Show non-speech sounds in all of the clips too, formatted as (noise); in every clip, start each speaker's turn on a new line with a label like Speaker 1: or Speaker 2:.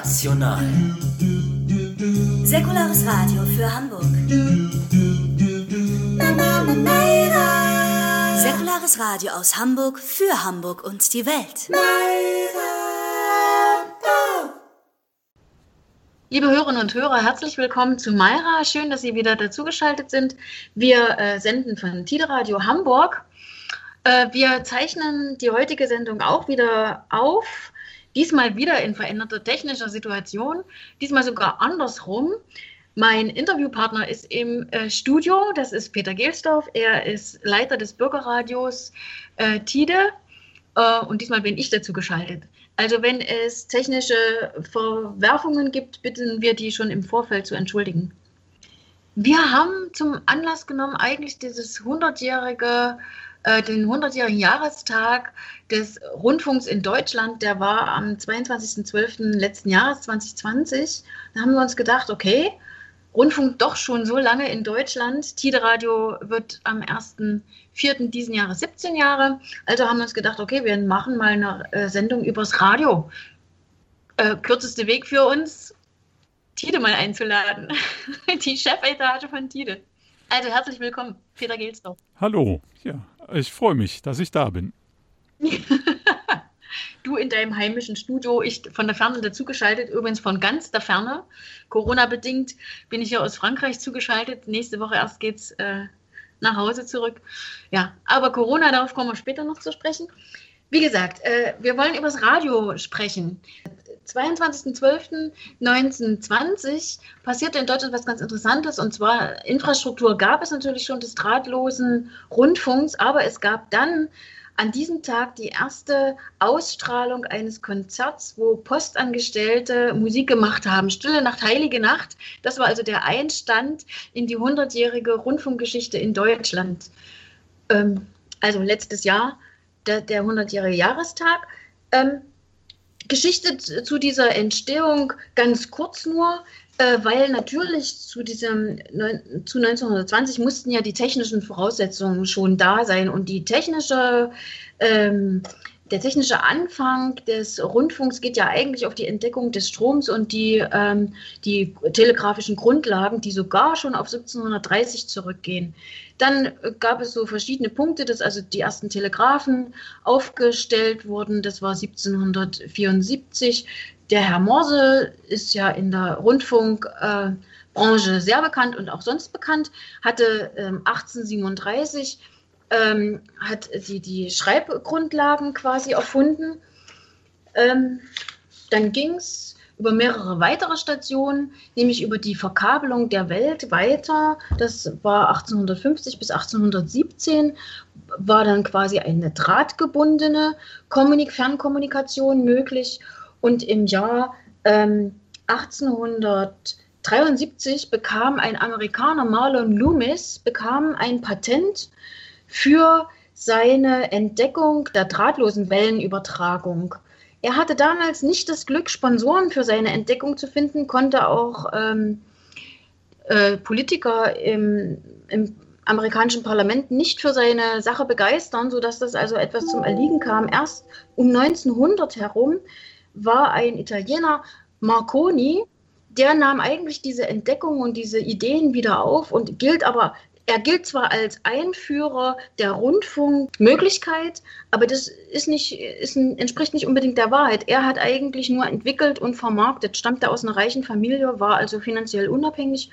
Speaker 1: Rational.
Speaker 2: Säkulares Radio für Hamburg. Säkulares Radio aus Hamburg für Hamburg und die Welt.
Speaker 3: Liebe Hörerinnen und Hörer, herzlich willkommen zu Mayra. Schön, dass Sie wieder dazugeschaltet sind. Wir äh, senden von Tide Radio Hamburg. Äh, wir zeichnen die heutige Sendung auch wieder auf. Diesmal wieder in veränderter technischer Situation. Diesmal sogar andersrum. Mein Interviewpartner ist im äh, Studio. Das ist Peter Gelsdorf. Er ist Leiter des Bürgerradios äh, Tide. Äh, und diesmal bin ich dazu geschaltet. Also wenn es technische Verwerfungen gibt, bitten wir die schon im Vorfeld zu entschuldigen. Wir haben zum Anlass genommen eigentlich dieses 100-jährige, äh, den 100-jährigen Jahrestag des Rundfunks in Deutschland. Der war am 22.12. letzten Jahres 2020. Da haben wir uns gedacht, okay, Rundfunk doch schon so lange in Deutschland. Tide Radio wird am 1.4. diesen Jahres 17 Jahre. Also haben wir uns gedacht, okay, wir machen mal eine äh, Sendung übers Radio. Äh, kürzeste Weg für uns, Tide mal einzuladen. (laughs) Die Chefetage von Tide. Also herzlich willkommen, Peter Gelsdorf.
Speaker 4: Hallo, ja, ich freue mich, dass ich da bin. (laughs)
Speaker 3: du in deinem heimischen Studio, ich von der Ferne dazugeschaltet, übrigens von ganz der Ferne. Corona-bedingt bin ich hier aus Frankreich zugeschaltet. Nächste Woche erst geht's äh, nach Hause zurück. Ja, aber Corona, darauf kommen wir später noch zu sprechen. Wie gesagt, äh, wir wollen über das Radio sprechen. 22.12.1920 passierte in Deutschland was ganz Interessantes und zwar Infrastruktur gab es natürlich schon des drahtlosen Rundfunks, aber es gab dann an diesem Tag die erste Ausstrahlung eines Konzerts, wo Postangestellte Musik gemacht haben. Stille Nacht, Heilige Nacht. Das war also der Einstand in die 100-jährige Rundfunkgeschichte in Deutschland. Ähm, also letztes Jahr, der, der 100-jährige Jahrestag. Ähm, Geschichte zu dieser Entstehung ganz kurz nur äh, weil natürlich zu diesem zu 1920 mussten ja die technischen Voraussetzungen schon da sein und die technische ähm, der technische Anfang des Rundfunks geht ja eigentlich auf die Entdeckung des Stroms und die, ähm, die telegrafischen Grundlagen, die sogar schon auf 1730 zurückgehen. Dann gab es so verschiedene Punkte, dass also die ersten Telegraphen aufgestellt wurden. Das war 1774. Der Herr Morse ist ja in der Rundfunkbranche äh, sehr bekannt und auch sonst bekannt, hatte ähm, 1837 ähm, hat sie die Schreibgrundlagen quasi erfunden. Ähm, dann ging es über mehrere weitere Stationen, nämlich über die Verkabelung der Welt weiter. Das war 1850 bis 1817, war dann quasi eine drahtgebundene Kommunik Fernkommunikation möglich. Und im Jahr ähm, 1873 bekam ein Amerikaner, Marlon Loomis, bekam ein Patent für seine Entdeckung der drahtlosen Wellenübertragung. Er hatte damals nicht das Glück, Sponsoren für seine Entdeckung zu finden, konnte auch ähm, äh, Politiker im, im, amerikanischen Parlament nicht für seine Sache begeistern, sodass das also etwas zum Erliegen kam. Erst um 1900 herum war ein Italiener, Marconi, der nahm eigentlich diese Entdeckungen und diese Ideen wieder auf und gilt aber er gilt zwar als Einführer der Rundfunkmöglichkeit, aber das ist nicht, ist entspricht nicht unbedingt der Wahrheit. Er hat eigentlich nur entwickelt und vermarktet, stammte aus einer reichen Familie, war also finanziell unabhängig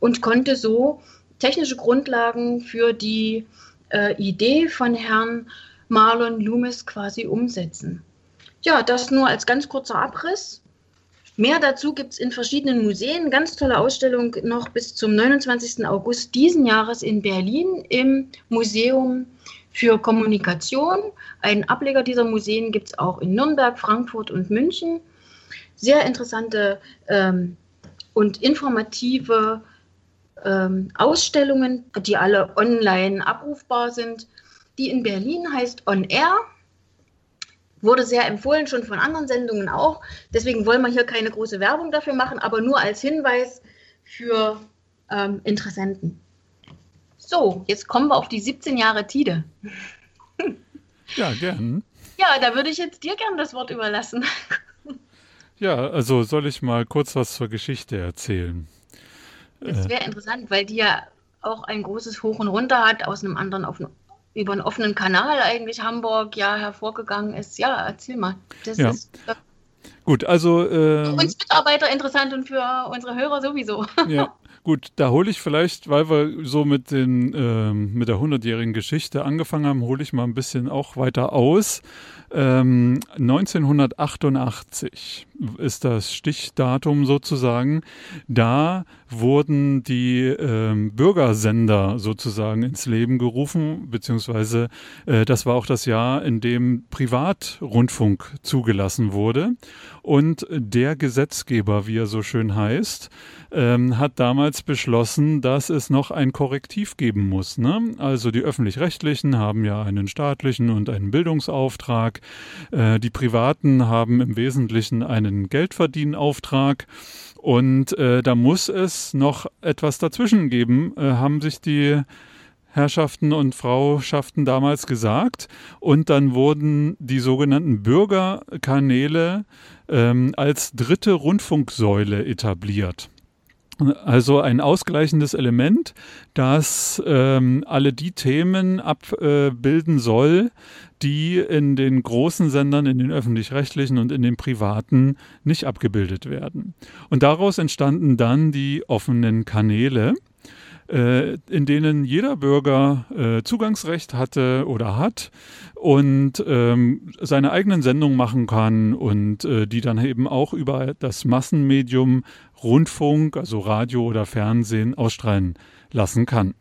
Speaker 3: und konnte so technische Grundlagen für die äh, Idee von Herrn Marlon Loomis quasi umsetzen. Ja, das nur als ganz kurzer Abriss. Mehr dazu gibt es in verschiedenen Museen. Ganz tolle Ausstellung noch bis zum 29. August diesen Jahres in Berlin im Museum für Kommunikation. Einen Ableger dieser Museen gibt es auch in Nürnberg, Frankfurt und München. Sehr interessante ähm, und informative ähm, Ausstellungen, die alle online abrufbar sind. Die in Berlin heißt On Air Wurde sehr empfohlen, schon von anderen Sendungen auch. Deswegen wollen wir hier keine große Werbung dafür machen, aber nur als Hinweis für ähm, Interessenten. So, jetzt kommen wir auf die 17 Jahre Tide.
Speaker 4: Ja, gern.
Speaker 3: Ja, da würde ich jetzt dir gern das Wort überlassen.
Speaker 4: Ja, also soll ich mal kurz was zur Geschichte erzählen?
Speaker 3: Das wäre interessant, weil die ja auch ein großes Hoch und Runter hat, aus einem anderen auf, über einen offenen Kanal eigentlich Hamburg ja hervorgegangen ist. Ja, erzähl mal. Das
Speaker 4: Ja.
Speaker 3: ist äh,
Speaker 4: Gut, also
Speaker 3: für
Speaker 4: ähm,
Speaker 3: uns Mitarbeiter interessant und für unsere Hörer sowieso. (laughs)
Speaker 4: Ja, gut, da hole ich vielleicht, weil wir so mit, den, ähm, mit der 100-jährigen Geschichte angefangen haben, hole ich mal ein bisschen auch weiter aus. Ähm, 1988 ist das Stichdatum sozusagen. Da wurden die ähm, Bürgersender sozusagen ins Leben gerufen, beziehungsweise äh, das war auch das Jahr, in dem Privatrundfunk zugelassen wurde. Und der Gesetzgeber, wie er so schön heißt, ähm, hat damals beschlossen, dass es noch ein Korrektiv geben muss. Ne? Also die öffentlich-rechtlichen haben ja einen staatlichen und einen Bildungsauftrag. Äh, die Privaten haben im Wesentlichen einen Geldverdienauftrag. Und äh, da muss es noch etwas dazwischen geben, äh, haben sich die Herrschaften und Frauschaften damals gesagt. Und dann wurden die sogenannten Bürgerkanäle ähm, als dritte Rundfunksäule etabliert. Also ein ausgleichendes Element, das ähm, alle die Themen abbilden soll, die in den großen Sendern, in den öffentlich-rechtlichen und in den privaten nicht abgebildet werden. Und daraus entstanden dann die offenen Kanäle äh, in denen jeder Bürger äh, Zugangsrecht hatte oder hat und ähm, seine eigenen Sendungen machen kann und äh, die dann eben auch über das Massenmedium Rundfunk, also Radio oder Fernsehen, ausstrahlen lassen kann.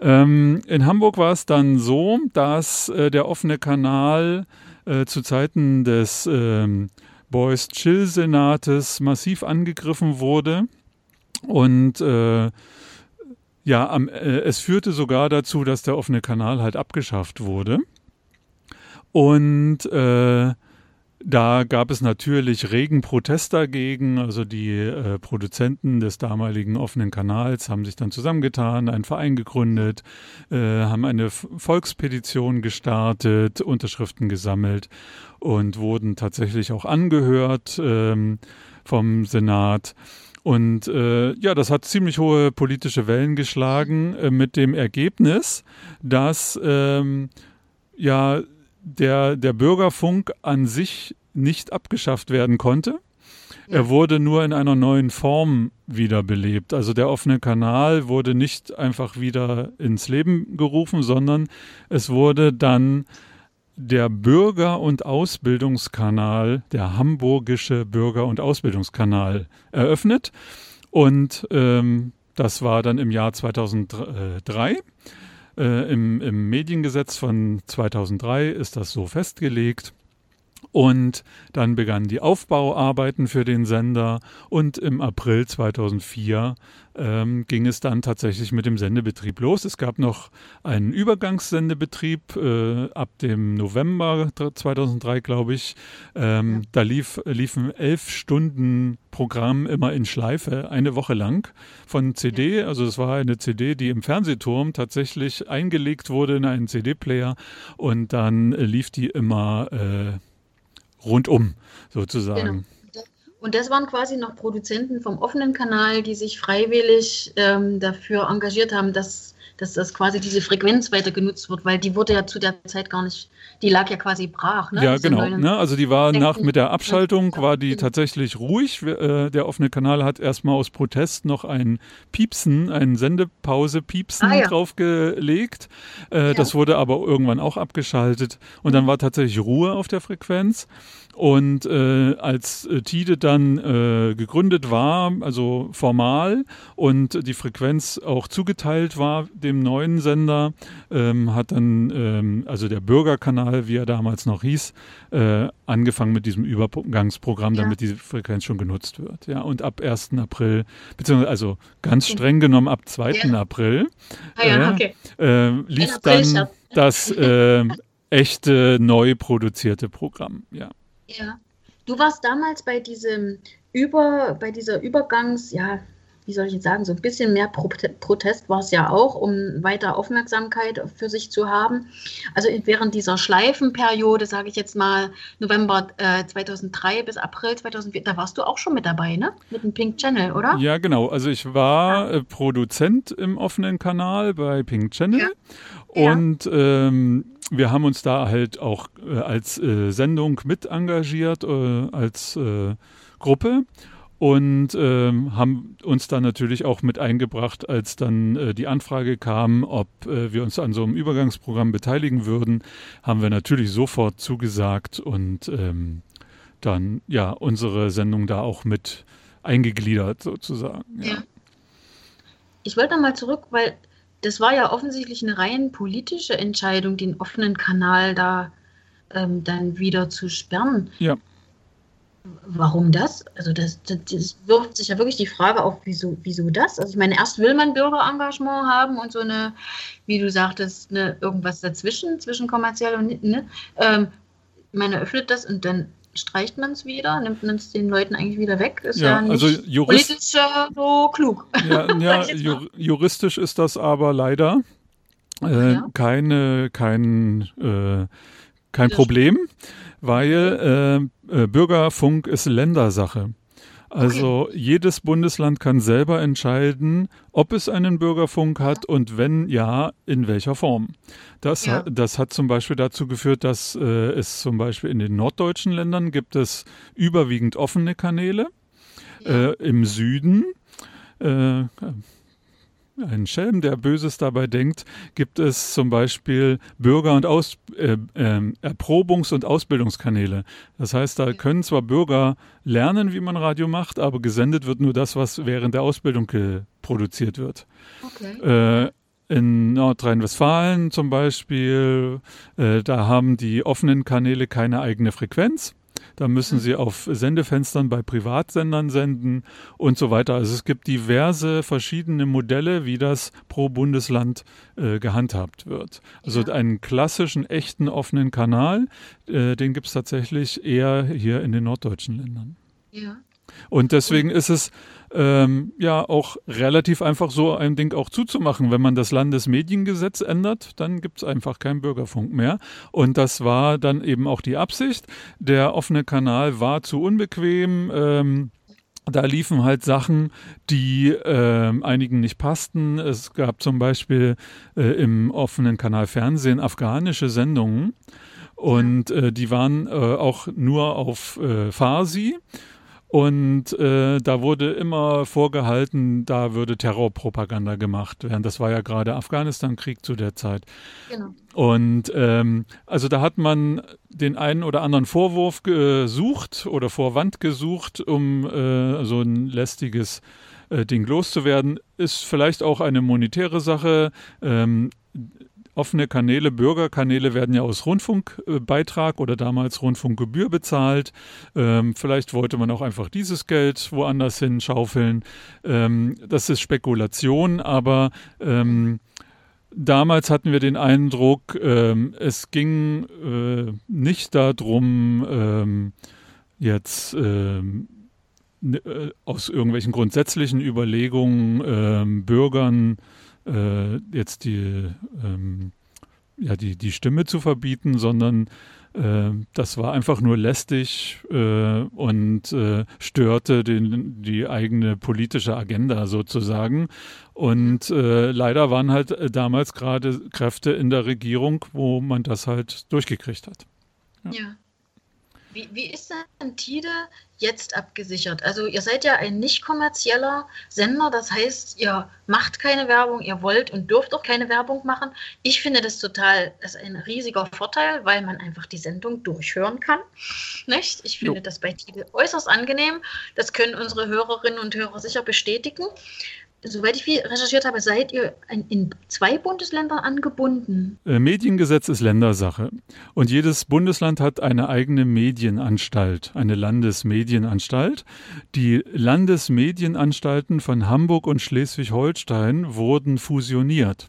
Speaker 4: Ähm, in Hamburg war es dann so, dass äh, der offene Kanal äh, zu Zeiten des ähm, Boys Chill Senates massiv angegriffen wurde und äh, ja, am, äh, es führte sogar dazu, dass der offene Kanal halt abgeschafft wurde. Und äh, da gab es natürlich regen Protest dagegen. Also die äh, Produzenten des damaligen offenen Kanals haben sich dann zusammengetan, einen Verein gegründet, äh, haben eine Volkspetition gestartet, Unterschriften gesammelt und wurden tatsächlich auch angehört ähm, vom Senat. Und äh, ja, das hat ziemlich hohe politische Wellen geschlagen äh, mit dem Ergebnis, dass ähm, ja der, der Bürgerfunk an sich nicht abgeschafft werden konnte. Er wurde nur in einer neuen Form wiederbelebt. Also der offene Kanal wurde nicht einfach wieder ins Leben gerufen, sondern es wurde dann der Bürger- und Ausbildungskanal, der hamburgische Bürger- und Ausbildungskanal eröffnet. Und ähm, das war dann im Jahr 2003. Äh, im, Im Mediengesetz von 2003 ist das so festgelegt. Und dann begannen die Aufbauarbeiten für den Sender und im April 2004 ähm, ging es dann tatsächlich mit dem Sendebetrieb los. Es gab noch einen Übergangssendebetrieb äh, ab dem November 2003, glaube ich. Ähm, Da lief, liefen elf Stunden Programm immer in Schleife, eine Woche lang von CD. Also es war eine CD, die im Fernsehturm tatsächlich eingelegt wurde in einen CD-Player und dann lief die immer äh, rundum sozusagen.
Speaker 3: Genau. Und das waren quasi noch Produzenten vom offenen Kanal, die sich freiwillig ähm, dafür engagiert haben, dass, dass das quasi diese Frequenz weiter genutzt wird, weil die wurde ja zu der Zeit gar nicht, die lag ja quasi brach. Ne?
Speaker 4: Ja,
Speaker 3: Diese
Speaker 4: genau.
Speaker 3: neuen-
Speaker 4: Ne? Also die war nach mit der
Speaker 3: Ja,
Speaker 4: Abschaltung war die
Speaker 3: genau.
Speaker 4: tatsächlich ruhig. Äh, der offene Kanal hat erstmal aus Protest noch ein Piepsen, ein Sendepause-Piepsen
Speaker 3: Ah, ja.
Speaker 4: draufgelegt. Äh, Das wurde aber irgendwann auch abgeschaltet und dann war tatsächlich Ruhe auf der Frequenz. Und äh, als äh, Tide dann äh, gegründet war, also formal, und die Frequenz auch zugeteilt war dem neuen Sender, ähm, hat dann, ähm, also der Bürgerkanal, wie er damals noch hieß, äh, angefangen mit diesem Übergangsprogramm,
Speaker 3: Ja.
Speaker 4: damit diese Frequenz schon genutzt wird. Ja, und ab 1. April, beziehungsweise also ganz streng genommen ab 2.
Speaker 3: Ja.
Speaker 4: April,
Speaker 3: Ah ja,
Speaker 4: äh,
Speaker 3: okay.
Speaker 4: äh, lief dann das echte neu produzierte Programm. Ja.
Speaker 3: Ja. Du warst damals bei diesem Über, bei dieser Übergangs, ja, wie soll ich jetzt sagen, so ein bisschen mehr Protest war es ja auch, um weiter Aufmerksamkeit für sich zu haben. Also während dieser Schleifenperiode, sage ich jetzt mal, November äh, 2003 bis April 2004, da warst du auch schon mit dabei, ne? Mit dem Pink Channel, oder?
Speaker 4: Ja, genau. Also ich war ja. äh, Produzent im offenen Kanal bei Pink Channel ja. Und ähm, wir haben uns da halt auch äh, als äh, Sendung mit engagiert, äh, als äh, Gruppe und ähm, haben uns dann natürlich auch mit eingebracht, als dann äh, die Anfrage kam, ob äh, wir uns an so einem Übergangsprogramm beteiligen würden, haben wir natürlich sofort zugesagt und ähm, dann ja unsere Sendung da auch mit eingegliedert sozusagen. Ja. ja.
Speaker 3: Ich wollte nochmal zurück, weil das war ja offensichtlich eine rein politische Entscheidung, den offenen Kanal da ähm, dann wieder zu sperren.
Speaker 4: Ja.
Speaker 3: Warum das? Also das, das, das, wirft sich ja wirklich die Frage auf, wieso, wieso das? Also ich meine, erst will man Bürgerengagement haben und so eine, wie du sagtest, eine, irgendwas dazwischen, zwischen kommerziell und ne? Ähm, man eröffnet das und dann streicht man es wieder, nimmt es den Leuten eigentlich wieder weg. Ist ja, ja
Speaker 4: also jurist
Speaker 3: politisch so klug.
Speaker 4: Ja, (laughs) ja jur juristisch ist das aber leider äh, ja. keine, kein, äh, kein Problem weil äh, äh, Bürgerfunk ist Ländersache. Also okay. jedes Bundesland kann selber entscheiden, ob es einen Bürgerfunk hat und wenn ja, in welcher Form. Das, ja. hat, das hat zum Beispiel dazu geführt, dass äh, es zum Beispiel in den norddeutschen Ländern gibt es überwiegend offene Kanäle. Ja. Äh, Im Süden äh, ein Schelm, der Böses dabei denkt, gibt es zum Beispiel Bürger- und Aus, äh, äh, Erprobungs- und Ausbildungskanäle. Das heißt, da können zwar Bürger lernen, wie man Radio macht, aber gesendet wird nur das, was während der Ausbildung produziert wird. Okay. Äh, in Nordrhein-Westfalen zum Beispiel, äh, da haben die offenen Kanäle keine eigene Frequenz. Da müssen sie auf Sendefenstern bei Privatsendern senden und so weiter. Also es gibt diverse verschiedene Modelle, wie das pro Bundesland äh, gehandhabt wird. Also ja. einen klassischen, echten, offenen Kanal, äh, den gibt es tatsächlich eher hier in den norddeutschen Ländern. Ja. Und deswegen ist es ähm, ja auch relativ einfach so ein Ding auch zuzumachen. Wenn man das Landesmediengesetz ändert, dann gibt es einfach keinen Bürgerfunk mehr. Und das war dann eben auch die Absicht. Der offene Kanal war zu unbequem. Ähm, da liefen halt Sachen, die äh, einigen nicht passten. Es gab zum Beispiel äh, im offenen Kanal Fernsehen afghanische Sendungen und äh, die waren äh, auch nur auf äh, Farsi. Und äh, da wurde immer vorgehalten, da würde Terrorpropaganda gemacht werden. Das war ja gerade Afghanistan-Krieg zu der Zeit. Genau. Und ähm, also da hat man den einen oder anderen Vorwurf gesucht oder Vorwand gesucht, um äh, so ein lästiges äh, Ding loszuwerden. Ist vielleicht auch eine monetäre Sache. Ähm, offene Kanäle, Bürgerkanäle werden ja aus Rundfunkbeitrag oder damals Rundfunkgebühr bezahlt. Ähm, vielleicht wollte man auch einfach dieses Geld woanders hin schaufeln. Ähm, das ist Spekulation, aber ähm, damals hatten wir den Eindruck, ähm, es ging äh, nicht darum, ähm, jetzt ähm, ne, äh, aus irgendwelchen grundsätzlichen Überlegungen Bürgern äh, jetzt die, ähm, ja, die, die Stimme zu verbieten, sondern äh, das war einfach nur lästig äh, und äh, störte den, die eigene politische Agenda sozusagen. Und äh, leider waren halt äh, damals gerade Kräfte in der Regierung, wo man das halt durchgekriegt hat.
Speaker 3: ja. ja. Wie, wie ist denn Tide jetzt abgesichert? Also ihr seid ja ein nicht kommerzieller Sender, das heißt, ihr macht keine Werbung, ihr wollt und dürft auch keine Werbung machen. Ich finde das total, das ist ein riesiger Vorteil, weil man einfach die Sendung durchhören kann. Nicht? Ich finde jo. das bei Tide äußerst angenehm. Das können unsere Hörerinnen und Hörer sicher bestätigen soweit ich recherchiert habe, seid ihr in zwei Bundesländern angebunden.
Speaker 4: Äh, Mediengesetz ist Ländersache. Und jedes Bundesland hat eine eigene Medienanstalt, eine Landesmedienanstalt. Die Landesmedienanstalten von Hamburg und Schleswig-Holstein wurden fusioniert.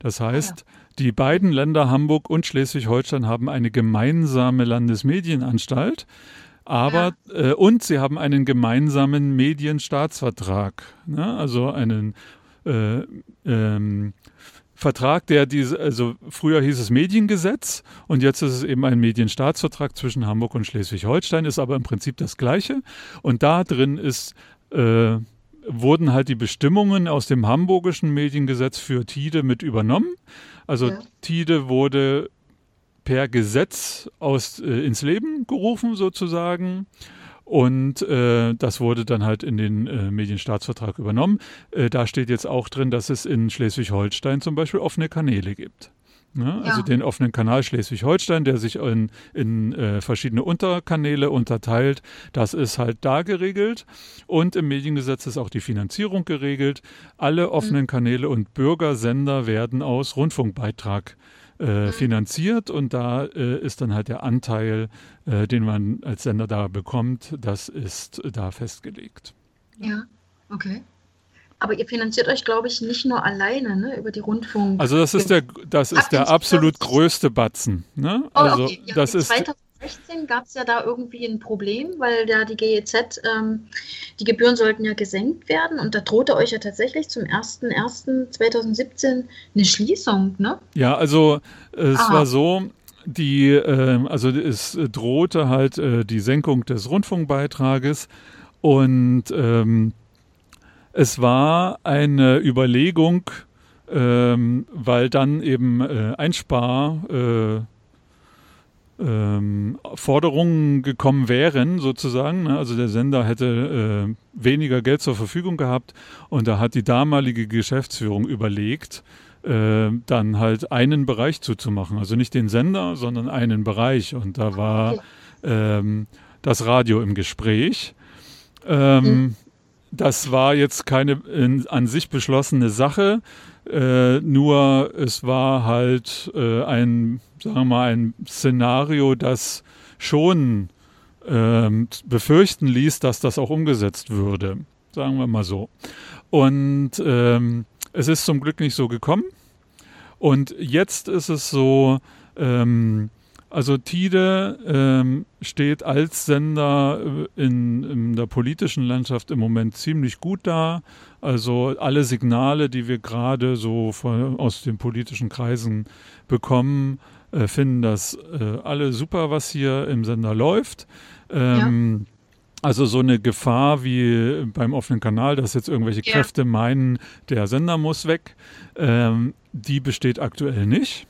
Speaker 4: Das heißt, ah, ja. die beiden Länder Hamburg und Schleswig-Holstein haben eine gemeinsame Landesmedienanstalt. Aber ja. äh, und sie haben einen gemeinsamen Medienstaatsvertrag, ne? also einen äh, ähm, Vertrag, der diese, also früher hieß es Mediengesetz und jetzt ist es eben ein Medienstaatsvertrag zwischen Hamburg und Schleswig-Holstein, ist aber im Prinzip das Gleiche. Und da drin ist, äh, wurden halt die Bestimmungen aus dem hamburgischen Mediengesetz für Tide mit übernommen. Also ja. Tide wurde per Gesetz aus, äh, ins Leben gerufen sozusagen. Und äh, das wurde dann halt in den äh, Medienstaatsvertrag übernommen. Äh, da steht jetzt auch drin, dass es in Schleswig-Holstein zum Beispiel offene Kanäle gibt. Ne? Ja. Also den offenen Kanal Schleswig-Holstein, der sich in, in äh, verschiedene Unterkanäle unterteilt, das ist halt da geregelt. Und im Mediengesetz ist auch die Finanzierung geregelt. Alle offenen mhm. Kanäle und Bürgersender werden aus Rundfunkbeitrag äh, finanziert und da äh, ist dann halt der Anteil, äh, den man als Sender da bekommt, das ist da festgelegt.
Speaker 3: Ja, okay. Aber ihr finanziert euch, glaube ich, nicht nur alleine ne, über die Rundfunk.
Speaker 4: Also das ist der, das ist der absolut größte Batzen. Ne?
Speaker 3: Oh, also okay. ja, das ist 2016 gab es ja da irgendwie ein Problem, weil da die GEZ, ähm, die Gebühren sollten ja gesenkt werden und da drohte euch ja tatsächlich zum 01.01.2017 eine Schließung, ne?
Speaker 4: Ja, also es ah. war so, die, äh, also es drohte halt äh, die Senkung des Rundfunkbeitrages und ähm, es war eine Überlegung, ähm, weil dann eben äh, Einspar äh, ähm, Forderungen gekommen wären, sozusagen. Ne? Also der Sender hätte äh, weniger Geld zur Verfügung gehabt und da hat die damalige Geschäftsführung überlegt, äh, dann halt einen Bereich zuzumachen. Also nicht den Sender, sondern einen Bereich. Und da war ähm, das Radio im Gespräch. Ähm, mhm. Das war jetzt keine in, an sich beschlossene Sache. Äh, nur es war halt äh, ein, sagen wir mal, ein Szenario, das schon ähm, befürchten ließ, dass das auch umgesetzt würde. Sagen wir mal so. Und ähm, es ist zum Glück nicht so gekommen. Und jetzt ist es so, ähm, also Tide ähm, steht als Sender äh, in, in, der politischen Landschaft im Moment ziemlich gut da. Also alle Signale, die wir gerade so von, aus den politischen Kreisen bekommen, äh, finden das äh, alle super, was hier im Sender läuft. Ähm, ja. Also so eine Gefahr wie beim offenen Kanal, dass jetzt irgendwelche ja. Kräfte meinen, der Sender muss weg, ähm, die besteht aktuell nicht.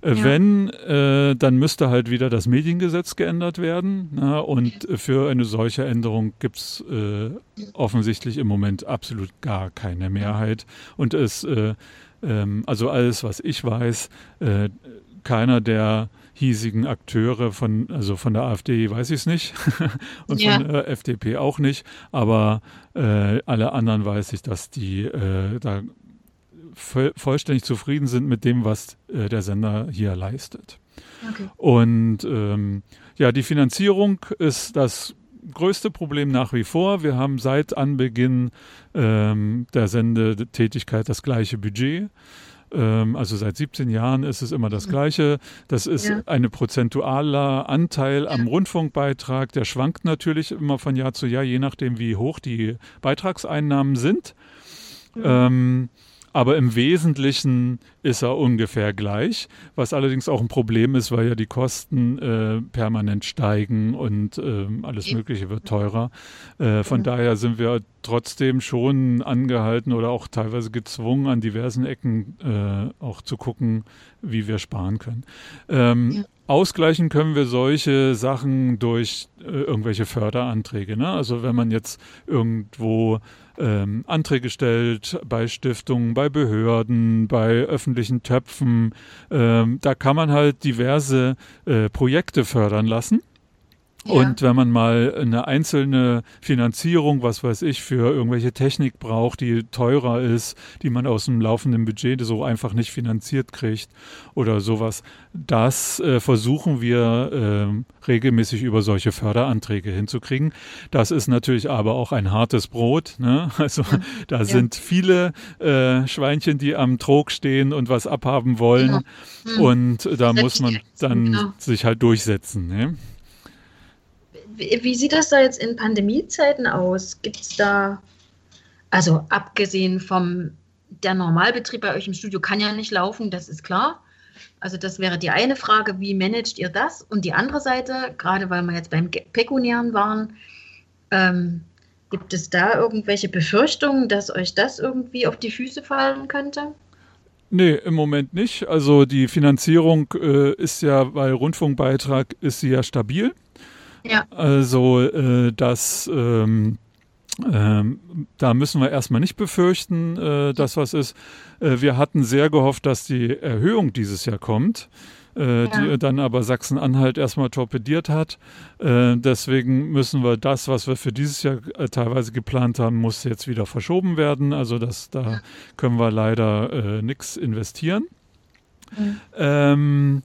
Speaker 4: Äh, ja. Wenn, äh, dann müsste halt wieder das Mediengesetz geändert werden. Na, und für eine solche Änderung gibt es äh, offensichtlich im Moment absolut gar keine Mehrheit. Und es, äh, ähm, also alles, was ich weiß, äh, keiner der hiesigen Akteure von, also von der AfD weiß ich es nicht (laughs) und ja. von der FDP auch nicht, aber äh, alle anderen weiß ich, dass die da vollständig zufrieden sind mit dem, was äh, der Sender hier leistet. Okay. Und ähm, ja, die Finanzierung ist das größte Problem nach wie vor. Wir haben seit Anbeginn ähm, der Sendetätigkeit das gleiche Budget. Ähm, also seit 17 Jahren ist es immer das mhm. Gleiche. Das ist ja. ein prozentualer Anteil am Rundfunkbeitrag. Der schwankt natürlich immer von Jahr zu Jahr, je nachdem, wie hoch die Beitragseinnahmen sind. Mhm. Ähm, aber im Wesentlichen ist er ungefähr gleich, was allerdings auch ein Problem ist, weil ja die Kosten äh, permanent steigen und äh, alles Mögliche wird teurer. Äh, von daher sind wir trotzdem schon angehalten oder auch teilweise gezwungen, an diversen Ecken äh, auch zu gucken, wie wir sparen können. Ähm, ja. Ausgleichen können wir solche Sachen durch äh, irgendwelche Förderanträge. Ne? Also wenn man jetzt irgendwo ähm, Anträge stellt bei Stiftungen, bei Behörden, bei öffentlichen Töpfen, ähm, da kann man halt diverse äh, Projekte fördern lassen. Und wenn man mal eine einzelne Finanzierung, was weiß ich, für irgendwelche Technik braucht, die teurer ist, die man aus dem laufenden Budget so einfach nicht finanziert kriegt oder sowas, das äh, versuchen wir äh, regelmäßig über solche Förderanträge hinzukriegen. Das ist natürlich aber auch ein hartes Brot. Ne? (laughs) Also ja. da ja. sind viele äh, Schweinchen, die am Trog stehen und was abhaben wollen. Mhm. Und da muss man dann sich halt durchsetzen. Ne?
Speaker 3: Wie, wie sieht das da jetzt in Pandemiezeiten aus? Gibt es da, also abgesehen vom, der Normalbetrieb bei euch im Studio kann ja nicht laufen, das ist klar. Also das wäre die eine Frage, wie managt ihr das? Und die andere Seite, gerade weil wir jetzt beim Pekuniären waren, ähm, gibt es da irgendwelche Befürchtungen, dass euch das irgendwie auf die Füße fallen könnte?
Speaker 4: Nee, im Moment nicht. Also die Finanzierung äh, ist ja bei Rundfunkbeitrag ist sie ja stabil.
Speaker 3: Ja.
Speaker 4: Also äh, das ähm, ähm, da müssen wir erstmal nicht befürchten, äh, dass was ist. Äh, wir hatten sehr gehofft, dass die Erhöhung dieses Jahr kommt. Äh, ja. die dann aber Sachsen-Anhalt erstmal torpediert hat. Äh, deswegen müssen wir das, was wir für dieses Jahr äh, teilweise geplant haben, muss jetzt wieder verschoben werden. Also das, da können wir leider nichts investieren. Mhm. Ähm,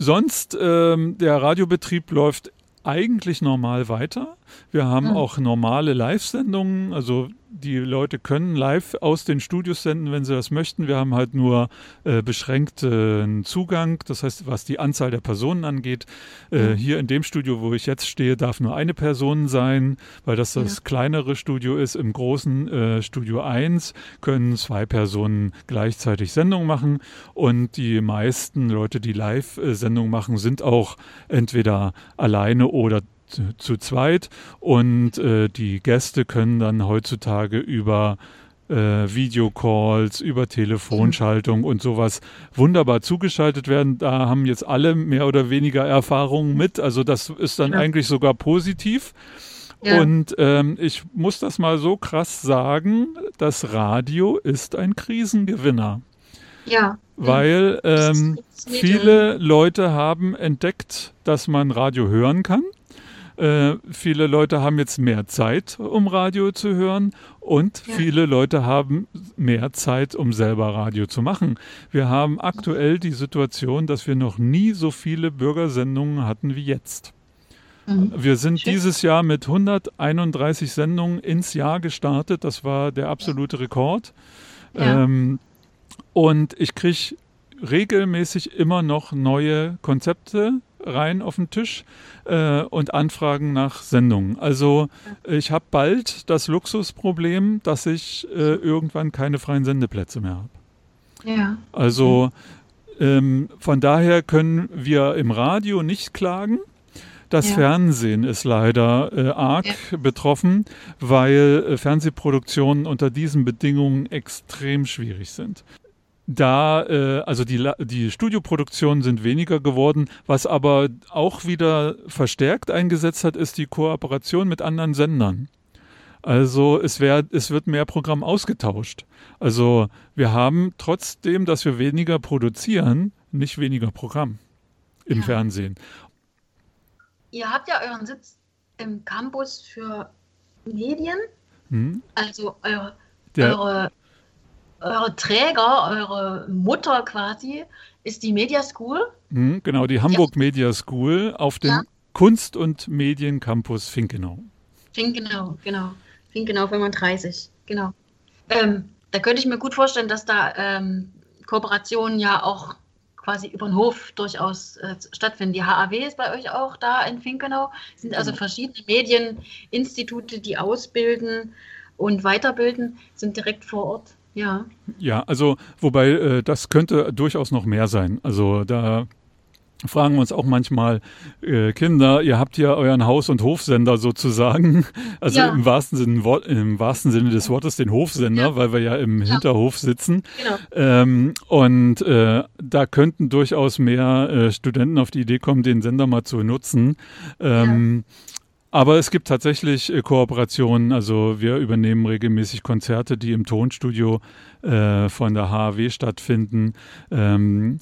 Speaker 4: sonst, ähm, der Radiobetrieb läuft eigentlich normal weiter. Wir haben mhm. auch normale Live-Sendungen, also die Leute können live aus den Studios senden, wenn sie das möchten. Wir haben halt nur äh, beschränkten Zugang. Das heißt, was die Anzahl der Personen angeht, äh, mhm. hier in dem Studio, wo ich jetzt stehe, darf nur eine Person sein, weil das das ja. kleinere Studio ist. Im großen äh, Studio 1 können zwei Personen gleichzeitig Sendung machen und die meisten Leute, die Live-Sendung machen, sind auch entweder alleine oder zu zweit und äh, die Gäste können dann heutzutage über äh, Videocalls, über Telefonschaltung und sowas wunderbar zugeschaltet werden. Da haben jetzt alle mehr oder weniger Erfahrungen mit. Also das ist dann ja. eigentlich sogar positiv. Ja. Und ähm, ich muss das mal so krass sagen, das Radio ist ein Krisengewinner.
Speaker 3: Ja.
Speaker 4: Weil ähm, viele Leute haben entdeckt, dass man Radio hören kann. Äh, viele Leute haben jetzt mehr Zeit, um Radio zu hören und ja. viele Leute haben mehr Zeit, um selber Radio zu machen. Wir haben aktuell die Situation, dass wir noch nie so viele Bürgersendungen hatten wie jetzt. Mhm. Wir sind Schön. dieses Jahr mit 131 Sendungen ins Jahr gestartet. Das war der absolute Rekord. Ja. Ähm, und ich kriege regelmäßig immer noch neue Konzepte rein auf den Tisch äh, und Anfragen nach Sendungen. Also ich habe bald das Luxusproblem, dass ich äh, irgendwann keine freien Sendeplätze mehr habe.
Speaker 3: Ja.
Speaker 4: Also ähm, von daher können wir im Radio nicht klagen. Das ja. Fernsehen ist leider äh, arg ja. betroffen, weil äh, Fernsehproduktionen unter diesen Bedingungen extrem schwierig sind da, äh, also die, die Studioproduktionen sind weniger geworden. Was aber auch wieder verstärkt eingesetzt hat, ist die Kooperation mit anderen Sendern. Also es, wär, es wird mehr Programm ausgetauscht. Also wir haben trotzdem, dass wir weniger produzieren, nicht weniger Programm im ja. Fernsehen.
Speaker 3: Ihr habt ja euren Sitz im Campus für Medien. Hm? Also eure, Der, eure eure Träger, eure Mutter quasi, ist die Media School.
Speaker 4: Mhm, genau, die Hamburg ja. Media School auf dem ja. Kunst- und Mediencampus Finkenau.
Speaker 3: Finkenau, genau. Finkenau 35, genau. Ähm, da könnte ich mir gut vorstellen, dass da ähm, Kooperationen ja auch quasi über den Hof durchaus äh, stattfinden. Die HAW ist bei euch auch da in Finkenau. Es sind also genau. verschiedene Medieninstitute, die ausbilden und weiterbilden, sind direkt vor Ort. Ja.
Speaker 4: Ja, also wobei äh, das könnte durchaus noch mehr sein. Also da fragen wir uns auch manchmal, äh, Kinder, ihr habt ja euren Haus- und Hofsender sozusagen, (laughs) also ja. im, wahrsten Sinne, im wahrsten Sinne des Wortes den Hofsender, ja. weil wir ja im ja. Hinterhof sitzen. Genau. Ähm, und äh, da könnten durchaus mehr äh, Studenten auf die Idee kommen, den Sender mal zu nutzen. Ähm, aber es gibt tatsächlich äh, Kooperationen. Also wir übernehmen regelmäßig Konzerte, die im Tonstudio äh, von der HAW stattfinden. Ähm,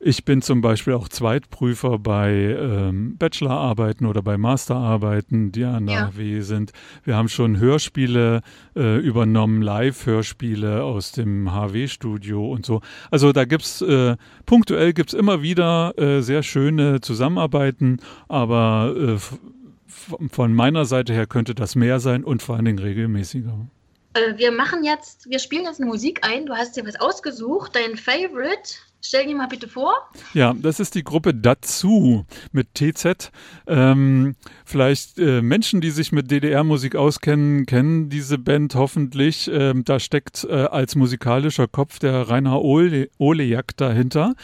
Speaker 4: ich bin zum Beispiel auch Zweitprüfer bei ähm, Bachelorarbeiten oder bei Masterarbeiten, die an der ja. HW sind. Wir haben schon Hörspiele äh, übernommen, Live-Hörspiele aus dem HW-Studio und so. Also da gibt's äh, punktuell gibt's immer wieder äh, sehr schöne Zusammenarbeiten, aber äh, von meiner Seite her könnte das mehr sein und vor allen Dingen regelmäßiger.
Speaker 3: Äh, wir machen jetzt, wir spielen jetzt eine Musik ein. Du hast dir was ausgesucht, dein Favorite. Stell die mal bitte vor.
Speaker 4: Ja, das ist die Gruppe Dazu mit TZ. Ähm, vielleicht äh, Menschen, die sich mit DDR-Musik auskennen, kennen diese Band hoffentlich. Ähm, da steckt äh, als musikalischer Kopf der Rainer Ole, Olejak dahinter.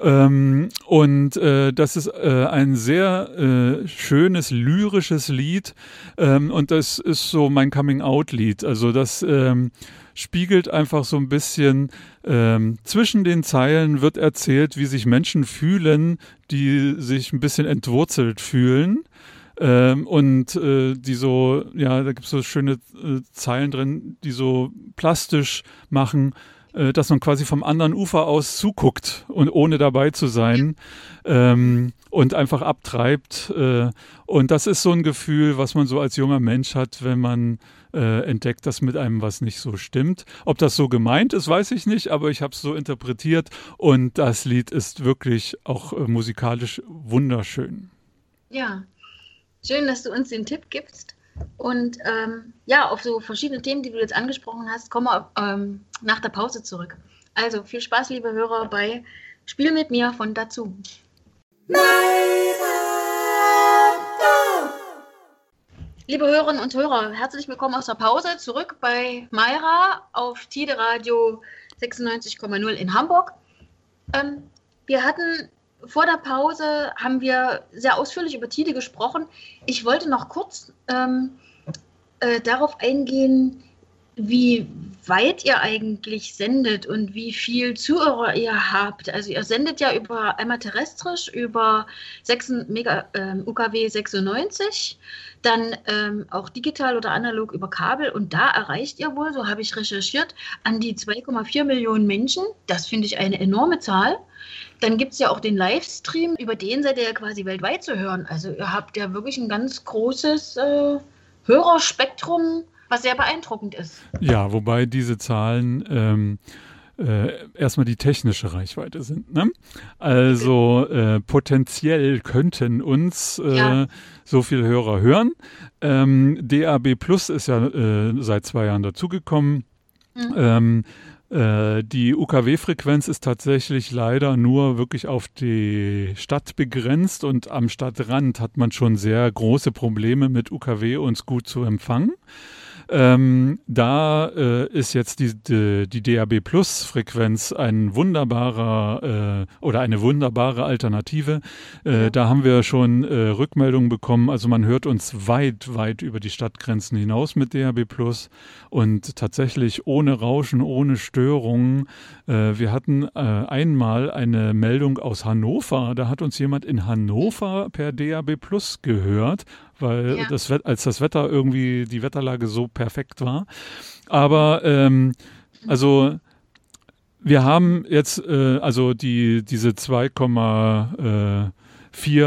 Speaker 4: Ähm, und äh, das ist äh, ein sehr äh, schönes, lyrisches Lied. Ähm, und das ist so mein Coming-out-Lied. Also das ähm, spiegelt einfach so ein bisschen ähm, zwischen den Zeilen wird erzählt, wie sich Menschen fühlen, die sich ein bisschen entwurzelt fühlen. Ähm, und äh, die so, ja, da gibt es so schöne äh, Zeilen drin, die so plastisch machen, äh, dass man quasi vom anderen Ufer aus zuguckt und ohne dabei zu sein ähm, und einfach abtreibt. Äh, und das ist so ein Gefühl, was man so als junger Mensch hat, wenn man äh, entdeckt, dass mit einem was nicht so stimmt. Ob das so gemeint ist, weiß ich nicht, aber ich habe es so interpretiert und das Lied ist wirklich auch äh, musikalisch wunderschön.
Speaker 3: Ja, schön, dass du uns den Tipp gibst. Und ähm, ja, auf so verschiedene Themen, die du jetzt angesprochen hast, kommen wir ähm, nach der Pause zurück. Also viel Spaß, liebe Hörer, bei Spiel mit mir von dazu. Liebe Hörerinnen und Hörer, herzlich willkommen aus der Pause zurück bei Mayra auf Tide Radio 96,0 in Hamburg. Ähm, wir hatten vor der Pause haben wir sehr ausführlich über Tide gesprochen. Ich wollte noch kurz ähm, äh, darauf eingehen, wie weit ihr eigentlich sendet und wie viel Zuhörer ihr habt. Also ihr sendet ja über einmal terrestrisch über 6 Mega, äh, UKW 96, dann ähm, auch digital oder analog über Kabel und da erreicht ihr wohl, so habe ich recherchiert, an die 2,4 Millionen Menschen. Das finde ich eine enorme Zahl. Dann gibt es ja auch den Livestream, über den seid ihr ja quasi weltweit zu hören. Also ihr habt ja wirklich ein ganz großes äh, Hörerspektrum was sehr beeindruckend ist.
Speaker 4: Ja, wobei diese Zahlen ähm, äh, erstmal die technische Reichweite sind. Ne? Also äh, potenziell könnten uns äh, ja. so viele Hörer hören. Ähm, DAB Plus ist ja äh, seit zwei Jahren dazugekommen. Mhm. Ähm, äh, die UKW-Frequenz ist tatsächlich leider nur wirklich auf die Stadt begrenzt und am Stadtrand hat man schon sehr große Probleme mit UKW uns gut zu empfangen. Ähm, da äh, ist jetzt die, die, die DAB Plus Frequenz ein wunderbarer äh, oder eine wunderbare Alternative. Äh, ja. Da haben wir schon äh, Rückmeldungen bekommen. Also man hört uns weit, weit über die Stadtgrenzen hinaus mit DAB Plus und tatsächlich ohne Rauschen, ohne Störungen. Äh, wir hatten äh, einmal eine Meldung aus Hannover. Da hat uns jemand in Hannover per DAB Plus gehört weil ja. das, als das Wetter irgendwie, die Wetterlage so perfekt war. Aber ähm, also wir haben jetzt äh, also die diese 2,4 äh,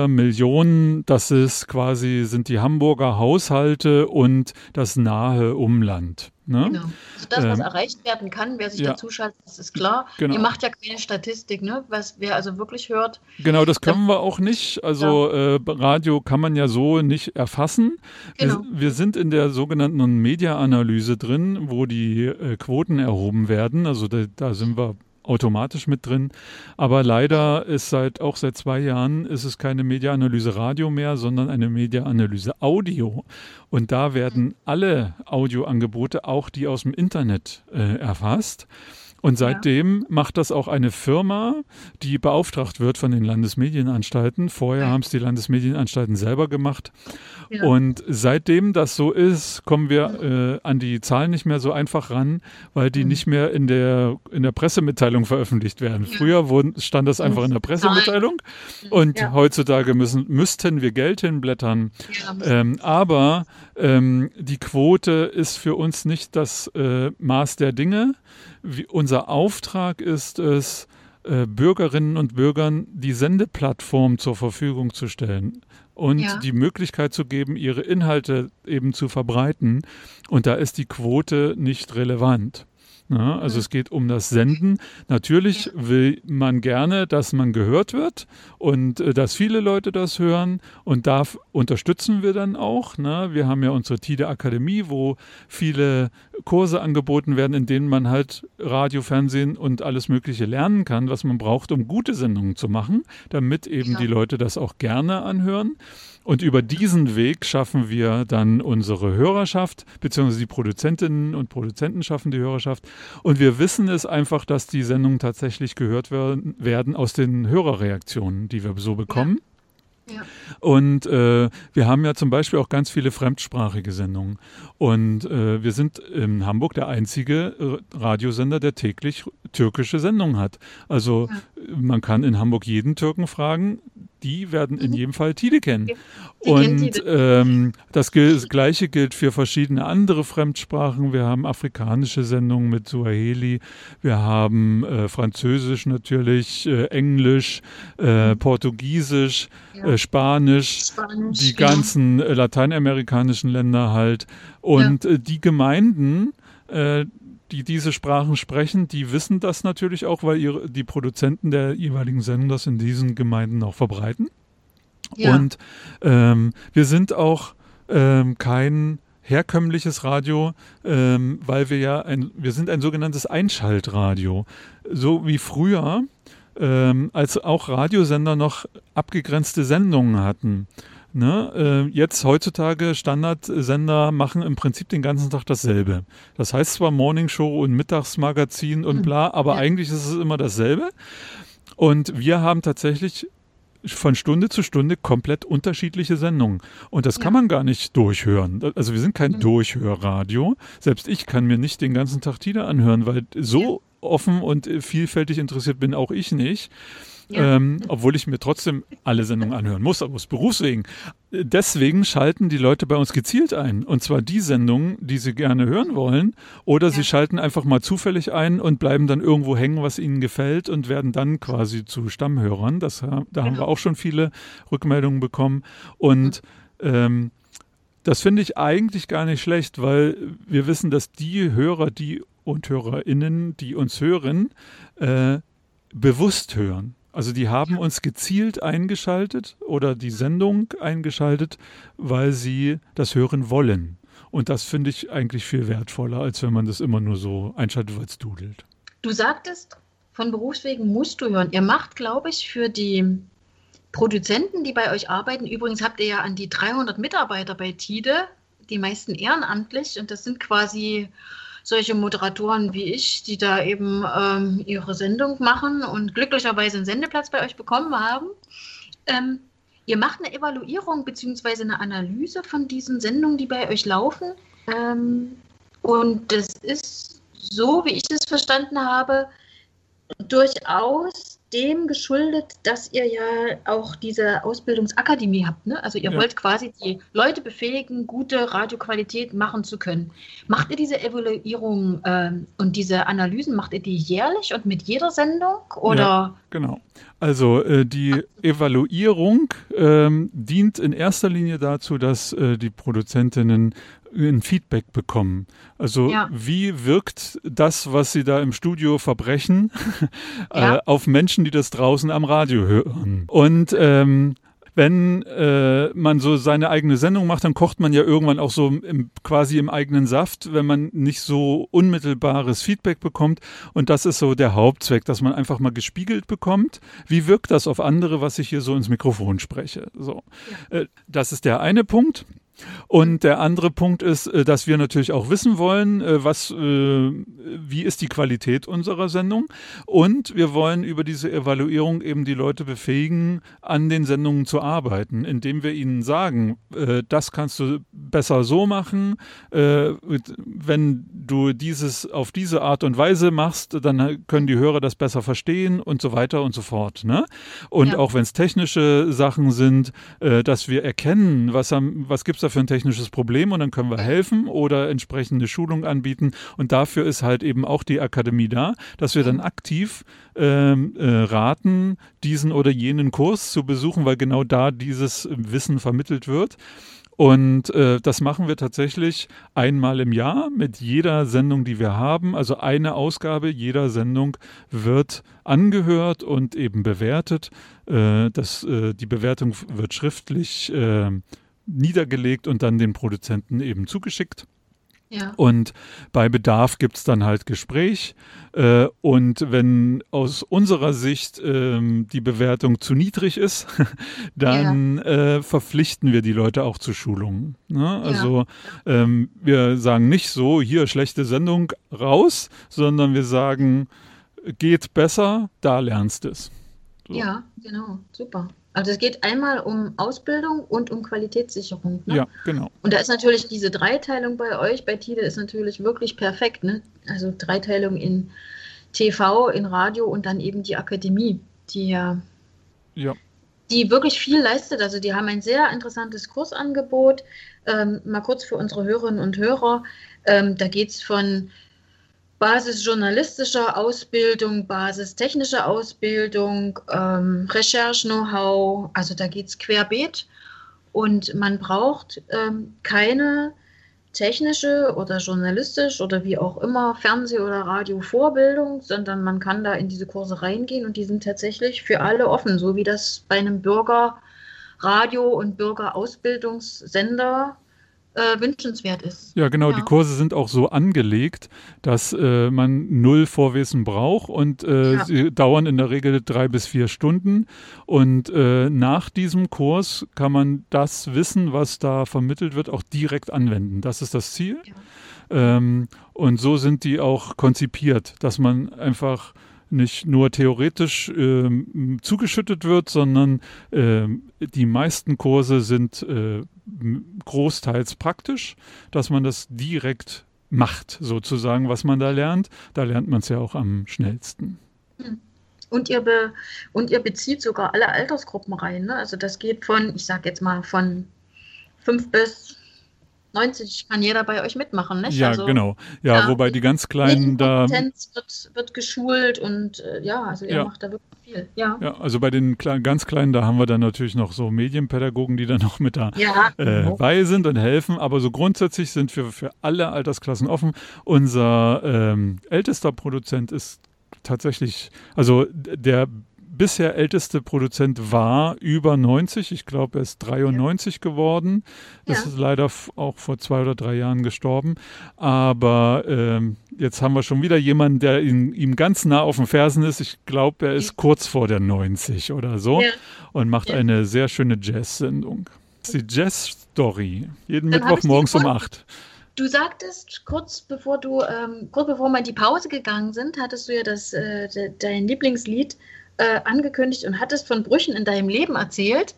Speaker 4: Millionen, das ist quasi sind die Hamburger Haushalte und das nahe Umland. Ne?
Speaker 3: Genau. Also das, was ähm, erreicht werden kann, wer sich ja. dazuschaltet, das ist klar. Genau. Ihr macht ja keine Statistik, ne? was wer also wirklich hört.
Speaker 4: Genau, das können wir auch nicht. Also ja. äh, Radio kann man ja so nicht erfassen. Genau. Wir, wir sind in der sogenannten Media-Analyse drin, wo die äh, Quoten erhoben werden. Also da, da sind wir automatisch mit drin. Aber leider ist seit auch seit zwei Jahren ist es keine Mediaanalyse Radio mehr, sondern eine Mediaanalyse Audio. Und da werden alle Audioangebote, auch die aus dem Internet, äh, erfasst. Und seitdem ja. macht das auch eine Firma, die beauftragt wird von den Landesmedienanstalten. Vorher haben es die Landesmedienanstalten selber gemacht. Ja. Und seitdem das so ist, kommen wir äh, an die Zahlen nicht mehr so einfach ran, weil die mhm. nicht mehr in der, in der Pressemitteilung veröffentlicht werden. Ja. Früher wurden, stand das einfach in der Pressemitteilung und heutzutage müssen, müssten wir Geld hinblättern. Ähm, aber ähm, die Quote ist für uns nicht das äh, Maß der Dinge. Wie, unser Auftrag ist es, äh, Bürgerinnen und Bürgern die Sendeplattform zur Verfügung zu stellen und ja. die Möglichkeit zu geben, ihre Inhalte eben zu verbreiten. Und da ist die Quote nicht relevant. Ja, also mhm. es geht um das Senden. Natürlich will man gerne, dass man gehört wird und äh, dass viele Leute das hören und da unterstützen wir dann auch. Ne? Wir haben ja unsere TIDE Akademie, wo viele Kurse angeboten werden, in denen man halt Radio, Fernsehen und alles Mögliche lernen kann, was man braucht, um gute Sendungen zu machen, damit eben ja. die Leute das auch gerne anhören. Und über diesen Weg schaffen wir dann unsere Hörerschaft, beziehungsweise die Produzentinnen und Produzenten schaffen die Hörerschaft. Und wir wissen es einfach, dass die Sendungen tatsächlich gehört werden aus den Hörerreaktionen, die wir so bekommen. Ja. Ja. Und äh, wir haben ja zum Beispiel auch ganz viele fremdsprachige Sendungen. Und äh, wir sind in Hamburg der einzige äh, Radiosender, der täglich türkische Sendungen hat. Also ja. Man kann in Hamburg jeden Türken fragen, die werden in mhm. jedem Fall Tide kennen. Die und ähm, das, das, Gleiche gilt für verschiedene andere Fremdsprachen. Wir haben afrikanische Sendungen mit Suaheli, wir haben äh, Französisch natürlich, äh, Englisch, äh, mhm. Portugiesisch, ja. Äh, Spanisch, Spanisch, die ganzen äh, lateinamerikanischen Länder halt. Und ja. Äh, die Gemeinden, die diese Sprachen sprechen, die wissen das natürlich auch, weil ihre, die Produzenten der jeweiligen Sendung das in diesen Gemeinden auch verbreiten. Ja. Und ähm, wir sind auch ähm, kein herkömmliches Radio, ähm, weil wir ja ein, wir sind ein sogenanntes Einschaltradio. So wie früher, ähm, als auch Radiosender noch abgegrenzte Sendungen hatten. Ne? Äh, jetzt heutzutage Standardsender machen im Prinzip den ganzen Tag dasselbe. Das heißt zwar Morning Show und Mittagsmagazin und hm. bla, aber ja. eigentlich ist es immer dasselbe. Und wir haben tatsächlich von Stunde zu Stunde komplett unterschiedliche Sendungen. Und das ja. kann man gar nicht durchhören. Also wir sind kein mhm. Durchhörradio. Selbst ich kann mir nicht den ganzen Tag Tida anhören, weil so ja. offen und vielfältig interessiert bin auch ich nicht. Ja. Ähm, obwohl ich mir trotzdem alle Sendungen anhören muss, aus Berufswegen. Deswegen schalten die Leute bei uns gezielt ein. Und zwar die Sendungen, die sie gerne hören wollen. Oder ja. sie schalten einfach mal zufällig ein und bleiben dann irgendwo hängen, was ihnen gefällt und werden dann quasi zu Stammhörern. Das, da haben wir genau. auch schon viele Rückmeldungen bekommen. Und ähm, das finde ich eigentlich gar nicht schlecht, weil wir wissen, dass die Hörer, die und HörerInnen, die uns hören, äh, bewusst hören. Also die haben uns gezielt eingeschaltet oder die Sendung eingeschaltet, weil sie das hören wollen. Und das finde ich eigentlich viel wertvoller, als wenn man das immer nur so einschaltet, weil es dudelt.
Speaker 3: Du sagtest, von Berufswegen musst du hören. Ihr macht, glaube ich, für die Produzenten, die bei euch arbeiten, übrigens habt ihr ja an die 300 Mitarbeiter bei TIDE, die meisten ehrenamtlich, und das sind quasi solche Moderatoren wie ich, die da eben ähm, ihre Sendung machen und glücklicherweise einen Sendeplatz bei euch bekommen haben. Ähm, ihr macht eine Evaluierung bzw. eine Analyse von diesen Sendungen, die bei euch laufen. Ähm, und das ist, so wie ich es verstanden habe, durchaus dem geschuldet, dass ihr ja auch diese Ausbildungsakademie habt. Ne? Also ihr ja. wollt quasi die Leute befähigen, gute Radioqualität machen zu können. Macht ihr diese Evaluierung ähm, und diese Analysen, macht ihr die jährlich und mit jeder Sendung? Oder? Ja,
Speaker 4: genau. Also äh, die Evaluierung ähm, dient in erster Linie dazu, dass äh, die Produzentinnen ein Feedback bekommen. Also ja. wie wirkt das, was sie da im Studio verbrechen, (laughs) ja. äh, auf Menschen, die das draußen am Radio hören? Und ähm, wenn äh, man so seine eigene Sendung macht, dann kocht man ja irgendwann auch so im, quasi im eigenen Saft, wenn man nicht so unmittelbares Feedback bekommt. Und das ist so der Hauptzweck, dass man einfach mal gespiegelt bekommt. Wie wirkt das auf andere, was ich hier so ins Mikrofon spreche? So, äh, das ist der eine Punkt. Und der andere Punkt ist, äh, dass wir natürlich auch wissen wollen, äh, was, äh, wie ist die Qualität unserer Sendung. Und wir wollen über diese Evaluierung eben die Leute befähigen, an den Sendungen zu arbeiten, indem wir ihnen sagen, das kannst du besser so machen. Wenn du dieses auf diese Art und Weise machst, dann können die Hörer das besser verstehen und so weiter und so fort. Ne? Und ja. auch wenn es technische Sachen sind, dass wir erkennen, was, was gibt es da für ein technisches Problem und dann können wir helfen oder entsprechende Schulung anbieten. Und dafür ist halt eben auch die Akademie da, dass wir dann aktiv ähm, äh, raten, diesen oder jenen Kurs zu besuchen, weil genau da dieses Wissen vermittelt wird. Und äh, das machen wir tatsächlich einmal im Jahr mit jeder Sendung, die wir haben. Also eine Ausgabe jeder Sendung wird angehört und eben bewertet. Äh, das, äh, die Bewertung wird schriftlich äh, niedergelegt und dann den Produzenten eben zugeschickt.
Speaker 3: Ja.
Speaker 4: Und bei Bedarf gibt es dann halt Gespräch. Äh, und wenn aus unserer Sicht ähm, die Bewertung zu niedrig ist, (laughs) dann äh, verpflichten wir die Leute auch zu Schulungen. Ne? Also ähm, wir sagen nicht so, hier schlechte Sendung raus, sondern wir sagen, geht besser, da lernst du es. So.
Speaker 3: Ja, genau, super. Also es geht einmal um Ausbildung und um Qualitätssicherung. Ne?
Speaker 4: Ja, genau.
Speaker 3: Und da ist natürlich diese Dreiteilung bei euch, bei Tide, ist natürlich wirklich perfekt. Ne? Also Dreiteilung in TV, in Radio und dann eben die Akademie, die ja,
Speaker 4: Ja.
Speaker 3: die wirklich viel leistet. Also die haben ein sehr interessantes Kursangebot. Ähm, mal kurz für unsere Hörerinnen und Hörer. Ähm, da geht es von Basis journalistischer Ausbildung, Basis technischer Ausbildung, ähm, Recherche-Know-how, also da geht es querbeet. Und man braucht ähm, keine technische oder journalistisch oder wie auch immer Fernseh- oder Radiovorbildung, sondern man kann da in diese Kurse reingehen und die sind tatsächlich für alle offen, so wie das bei einem Bürgerradio- und Bürgerausbildungssender äh, wünschenswert ist.
Speaker 4: Ja, genau.
Speaker 3: Ja.
Speaker 4: Die Kurse sind auch so angelegt, dass äh, man null Vorwissen braucht und äh,
Speaker 3: Ja.
Speaker 4: sie dauern in der Regel drei bis vier Stunden. Und äh, nach diesem Kurs kann man das Wissen, was da vermittelt wird, auch direkt anwenden. Das ist das Ziel.
Speaker 3: Ja.
Speaker 4: Ähm, und so sind die auch konzipiert, dass man einfach nicht nur theoretisch ähm, zugeschüttet wird, sondern ähm, die meisten Kurse sind äh, großteils praktisch, dass man das direkt macht, sozusagen, was man da lernt. Da lernt man es ja auch am schnellsten.
Speaker 3: Und ihr, be und ihr bezieht sogar alle Altersgruppen rein. Ne? Also das geht von, ich sag jetzt mal, von 5 bis 90 kann jeder bei euch mitmachen. Nicht?
Speaker 4: Ja,
Speaker 3: also,
Speaker 4: genau. Ja,
Speaker 3: ja,
Speaker 4: wobei die ganz Kleinen da.
Speaker 3: Medienkompetenz wird, wird geschult und äh, ja, also ihr
Speaker 4: Ja.
Speaker 3: macht da wirklich viel. Ja,
Speaker 4: Ja, also bei den Kle ganz Kleinen, da haben wir dann natürlich noch so Medienpädagogen, die dann noch mit da
Speaker 3: ja.
Speaker 4: äh, bei sind und helfen. Aber so grundsätzlich sind wir für alle Altersklassen offen. Unser ähm, ältester Produzent ist tatsächlich, also der bisher älteste Produzent war über 90. Ich glaube, er ist 93 geworden. Das
Speaker 3: Ja.
Speaker 4: ist leider auch vor zwei oder drei Jahren gestorben. Aber ähm, jetzt haben wir schon wieder jemanden, der ihn, ihm ganz nah auf den Fersen ist. Ich glaube, er ist kurz vor der 90 oder so
Speaker 3: Ja.
Speaker 4: und macht
Speaker 3: Ja.
Speaker 4: eine sehr schöne Jazz-Sendung. Das ist die Jazz-Story. Jeden
Speaker 3: Dann
Speaker 4: Mittwoch morgens um
Speaker 3: gefunden.
Speaker 4: 8.
Speaker 3: Du sagtest kurz bevor du ähm, kurz bevor wir in die Pause gegangen sind, hattest du ja das äh, de, dein Lieblingslied äh, angekündigt und hattest von Brüchen in deinem Leben erzählt.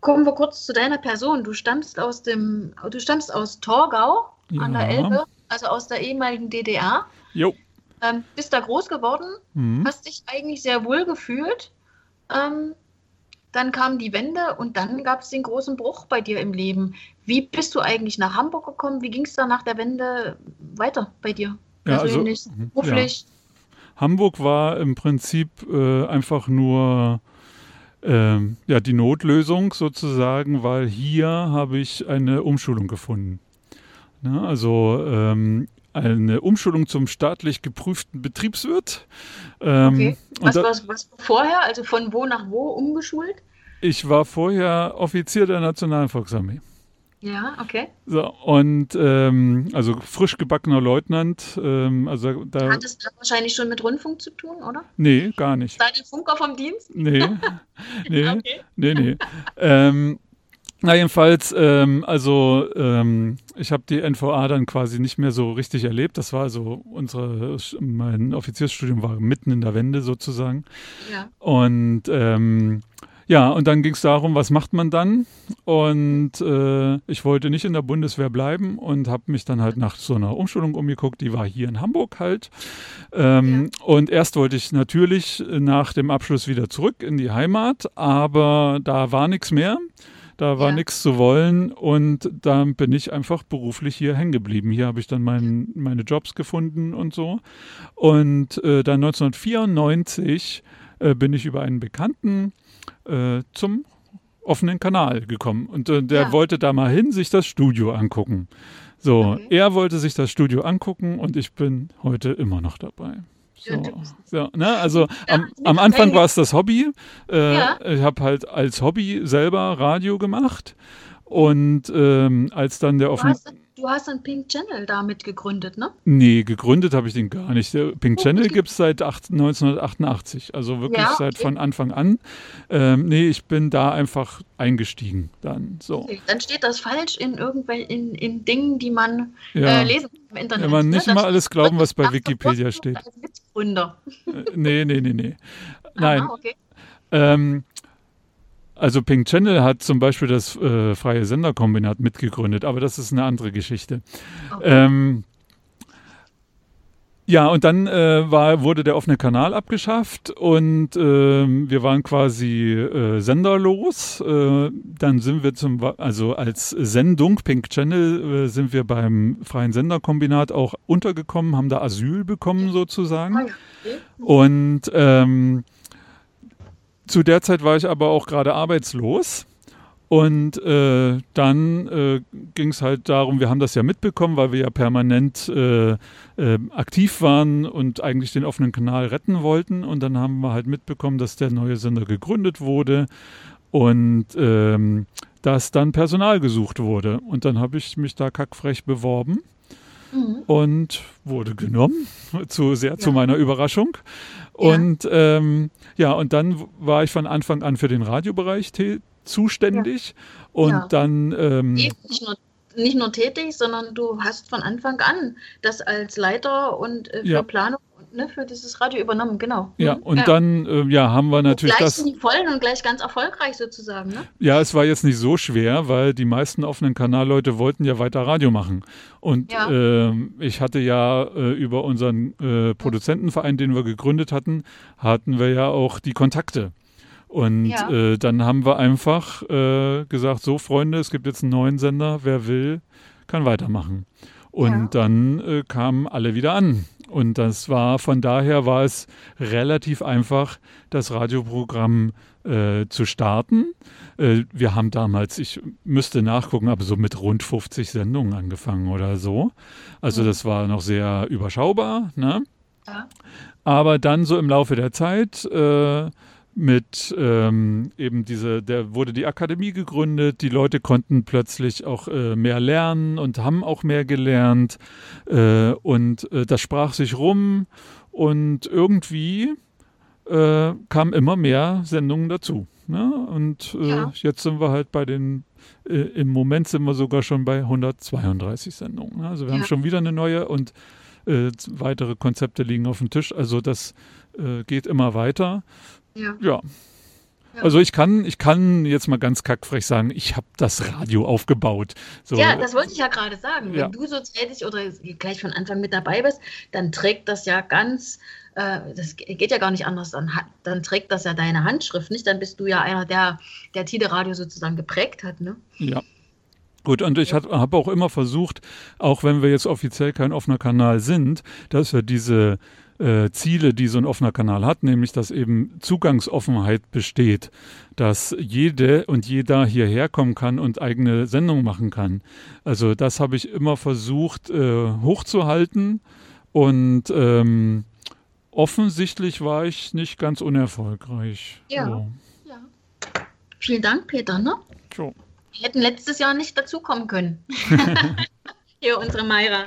Speaker 3: Kommen wir kurz zu deiner Person. Du stammst aus dem, du stammst aus Torgau an der
Speaker 4: Ja.
Speaker 3: Elbe, also aus der ehemaligen DDR.
Speaker 4: Jo.
Speaker 3: Ähm, bist da groß geworden,
Speaker 4: Mhm.
Speaker 3: hast dich eigentlich sehr wohl gefühlt. Ähm, dann kam die Wende und dann gab es den großen Bruch bei dir im Leben. Wie bist du eigentlich nach Hamburg gekommen? Wie ging es da nach der Wende weiter bei dir?
Speaker 4: Ja, also,
Speaker 3: Persönlich,
Speaker 4: mhm,
Speaker 3: beruflich?
Speaker 4: Hamburg war im Prinzip äh, einfach nur ähm, ja, die Notlösung sozusagen, weil hier habe ich eine Umschulung gefunden. Ne, also ähm, eine Umschulung zum staatlich geprüften Betriebswirt. Ähm,
Speaker 3: Okay. Was,
Speaker 4: da,
Speaker 3: was, was vorher? Also von wo nach wo umgeschult?
Speaker 4: ich war vorher Offizier der Nationalen Volksarmee.
Speaker 3: Ja, okay.
Speaker 4: So, und ähm, also frisch gebackener Leutnant, ähm, also da,
Speaker 3: Hattest du wahrscheinlich schon mit Rundfunk zu tun, oder?
Speaker 4: nee, gar nicht.
Speaker 3: Deine Funker vom Dienst?
Speaker 4: Nee, (laughs) nee,
Speaker 3: Okay.
Speaker 4: nee, nee. ähm, na jedenfalls, ähm, also ähm, ich habe die NVA dann quasi nicht mehr so richtig erlebt. Das war also unsere, mein Offiziersstudium war mitten in der Wende sozusagen.
Speaker 3: Ja.
Speaker 4: Und ähm, ja, und dann ging es darum, was macht man dann? Und äh, ich wollte nicht in der Bundeswehr bleiben und habe mich dann halt nach so einer Umschulung umgeguckt. Die war hier in Hamburg halt. Ähm, Und erst wollte ich natürlich nach dem Abschluss wieder zurück in die Heimat, aber da war nichts mehr. Da war
Speaker 3: Ja.
Speaker 4: nichts zu wollen und dann bin ich einfach beruflich hier hängen geblieben. Hier habe ich dann mein, meine Jobs gefunden und so. Und äh, dann 1994 äh, bin ich über einen Bekannten äh, zum offenen Kanal gekommen. Und äh, der
Speaker 3: Ja.
Speaker 4: wollte da mal hin, sich das Studio angucken. So,
Speaker 3: Okay.
Speaker 4: er wollte sich das Studio angucken und ich bin heute immer noch dabei. So, so, ne? Also am, am Anfang war es das Hobby. Äh,
Speaker 3: Ja.
Speaker 4: Ich habe halt als Hobby selber Radio gemacht. Und ähm, als dann der offene.
Speaker 3: Du hast einen Pink Channel damit gegründet, ne?
Speaker 4: Nee, gegründet habe ich den gar nicht. Pink oh, Channel gibt es seit 8, 1988, also wirklich ja, okay. seit von Anfang an. Ähm, nee, ich bin da einfach eingestiegen dann. So. Okay.
Speaker 3: Dann steht das falsch in irgendwelchen in, in Dingen, die man ja. äh, lesen kann im Internet.
Speaker 4: Wenn man ne? nicht ne? mal alles glauben, was bei Wikipedia steht. Als
Speaker 3: Witzgründer.
Speaker 4: Äh, nee, nee, nee, nee. (laughs) Nein. Aha, okay. Ähm, also Pink Channel hat zum Beispiel das äh, Freie Senderkombinat mitgegründet, aber das ist eine andere Geschichte. Okay. Ähm, ja, und dann äh, war, wurde der offene Kanal abgeschafft und äh, wir waren quasi äh, senderlos. Äh, dann sind wir zum, also als Sendung Pink Channel äh, sind wir beim Freien Senderkombinat auch untergekommen, haben da Asyl bekommen sozusagen. Ah und ähm, zu der Zeit war ich aber auch gerade arbeitslos. Und äh, dann äh, ging es halt darum, wir haben das ja mitbekommen, weil wir ja permanent äh, äh, aktiv waren und eigentlich den offenen Kanal retten wollten. Und dann haben wir halt mitbekommen, dass der neue Sender gegründet wurde und ähm, dass dann Personal gesucht wurde. Und dann habe ich mich da kackfrech beworben mhm. und wurde genommen, (laughs) zu, sehr ja. zu meiner Überraschung. Und ja. Ähm, ja, und dann war ich von Anfang an für den Radiobereich zuständig. Ja. Und dann. Ähm,
Speaker 3: nicht, nur, nicht nur tätig, sondern du hast von Anfang an das als Leiter und äh, für. Planung ne, für dieses Radio übernommen, genau.
Speaker 4: Ja, mhm. und ja. dann äh, ja, haben wir natürlich
Speaker 3: und
Speaker 4: gleich das.
Speaker 3: Gleich vollen und gleich ganz erfolgreich sozusagen, ne?
Speaker 4: Ja, es war jetzt nicht so schwer, weil die meisten offenen Kanalleute wollten ja weiter Radio machen. Und ja. äh, ich hatte ja äh, über unseren äh, Produzentenverein, den wir gegründet hatten, hatten wir ja auch die Kontakte. Und ja. äh, dann haben wir einfach äh, gesagt, so Freunde, es gibt jetzt einen neuen Sender, wer will, kann weitermachen. Und ja. dann äh, kamen alle wieder an. Und das war, von daher war es relativ einfach, das Radioprogramm äh, zu starten. Äh, wir haben damals, ich müsste nachgucken, aber so mit rund 50 Sendungen angefangen oder so. Also mhm. das war noch sehr überschaubar. Ne? Ja. Aber dann so im Laufe der Zeit äh, mit ähm, eben diese, der wurde die Akademie gegründet, die Leute konnten plötzlich auch äh, mehr lernen und haben auch mehr gelernt äh, und äh, das sprach sich rum und irgendwie äh, kamen immer mehr Sendungen dazu. Ne? Und äh, ja. jetzt sind wir halt bei den, äh, im Moment sind wir sogar schon bei 132 Sendungen. Ne? Also wir ja. haben schon wieder eine neue und weitere Konzepte liegen auf dem Tisch. Also das geht immer weiter. Ja. ja. Also ich kann, ich kann jetzt mal ganz kackfrech sagen, ich habe das Radio aufgebaut.
Speaker 3: So. Ja, das wollte ich ja gerade sagen. Wenn ja. du so tätig oder gleich von Anfang mit dabei bist, dann trägt das ja ganz, äh, das geht ja gar nicht anders, dann, dann trägt das ja deine Handschrift nicht, dann bist du ja einer, der, der Tide Radio sozusagen geprägt hat, ne?
Speaker 4: Ja. Gut, und ich habe auch immer versucht, auch wenn wir jetzt offiziell kein offener Kanal sind, dass wir diese äh, Ziele, die so ein offener Kanal hat, nämlich dass eben Zugangsoffenheit besteht, dass jede und jeder hierher kommen kann und eigene Sendungen machen kann. Also das habe ich immer versucht äh, hochzuhalten und ähm, offensichtlich war ich nicht ganz unerfolgreich.
Speaker 3: Ja. So. ja. Vielen Dank, Peter. Ne? So. Wir hätten letztes Jahr nicht dazukommen können. (laughs) (laughs) Hier unsere Meira.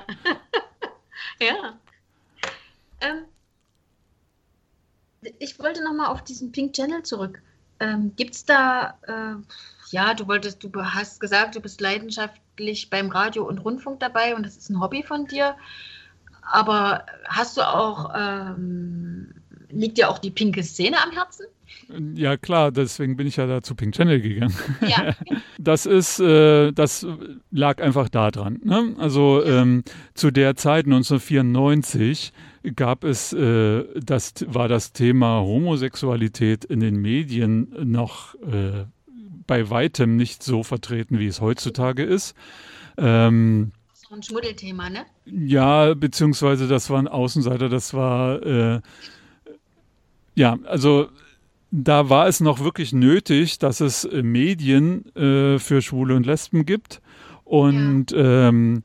Speaker 3: (laughs) ja. Ähm, ich wollte noch mal auf diesen Pink Channel zurück. Ähm, Gibt es da, äh, ja, du wolltest, du hast gesagt, du bist leidenschaftlich beim Radio und Rundfunk dabei und das ist ein Hobby von dir. Aber hast du auch, ähm, liegt dir auch die pinke Szene am Herzen?
Speaker 4: Ja, klar, deswegen bin ich ja da zu Pink Channel gegangen. Ja. (laughs) Das ist, äh, das lag einfach da dran. Ne? Also ähm, zu der Zeit 1994 gab es, äh, das war das Thema Homosexualität in den Medien noch äh, bei weitem nicht so vertreten, wie es heutzutage ist. Ähm,
Speaker 3: so ein Schmuddelthema, ne?
Speaker 4: Ja, beziehungsweise das war ein Außenseiter, das war, äh, ja, also da war es noch wirklich nötig, dass es Medien äh, für Schwule und Lesben gibt. Und ja. ähm,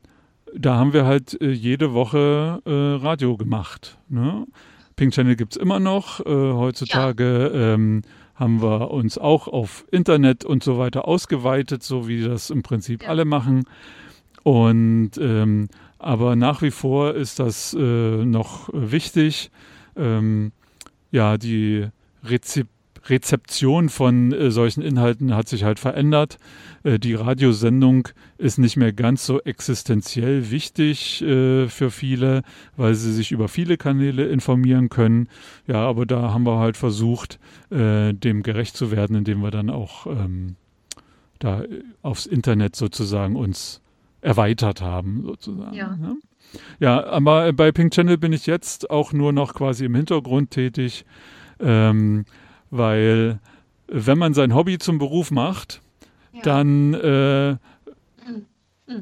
Speaker 4: da haben wir halt äh, jede Woche äh, Radio gemacht. Ne? Pink Channel gibt es immer noch. Äh, heutzutage ja. ähm, haben wir uns auch auf Internet und so weiter ausgeweitet, so wie das im Prinzip ja. alle machen. Und ähm, aber nach wie vor ist das äh, noch wichtig. Ähm, ja, die Rezep Rezeption von äh, solchen Inhalten hat sich halt verändert. Äh, die Radiosendung ist nicht mehr ganz so existenziell wichtig äh, für viele, weil sie sich über viele Kanäle informieren können. Ja, aber da haben wir halt versucht, äh, dem gerecht zu werden, indem wir dann auch ähm, da aufs Internet sozusagen uns erweitert haben, sozusagen. Ja. Ne? Ja, aber bei Pink Channel bin ich jetzt auch nur noch quasi im Hintergrund tätig, ähm, weil wenn man sein Hobby zum Beruf macht, ja. dann äh,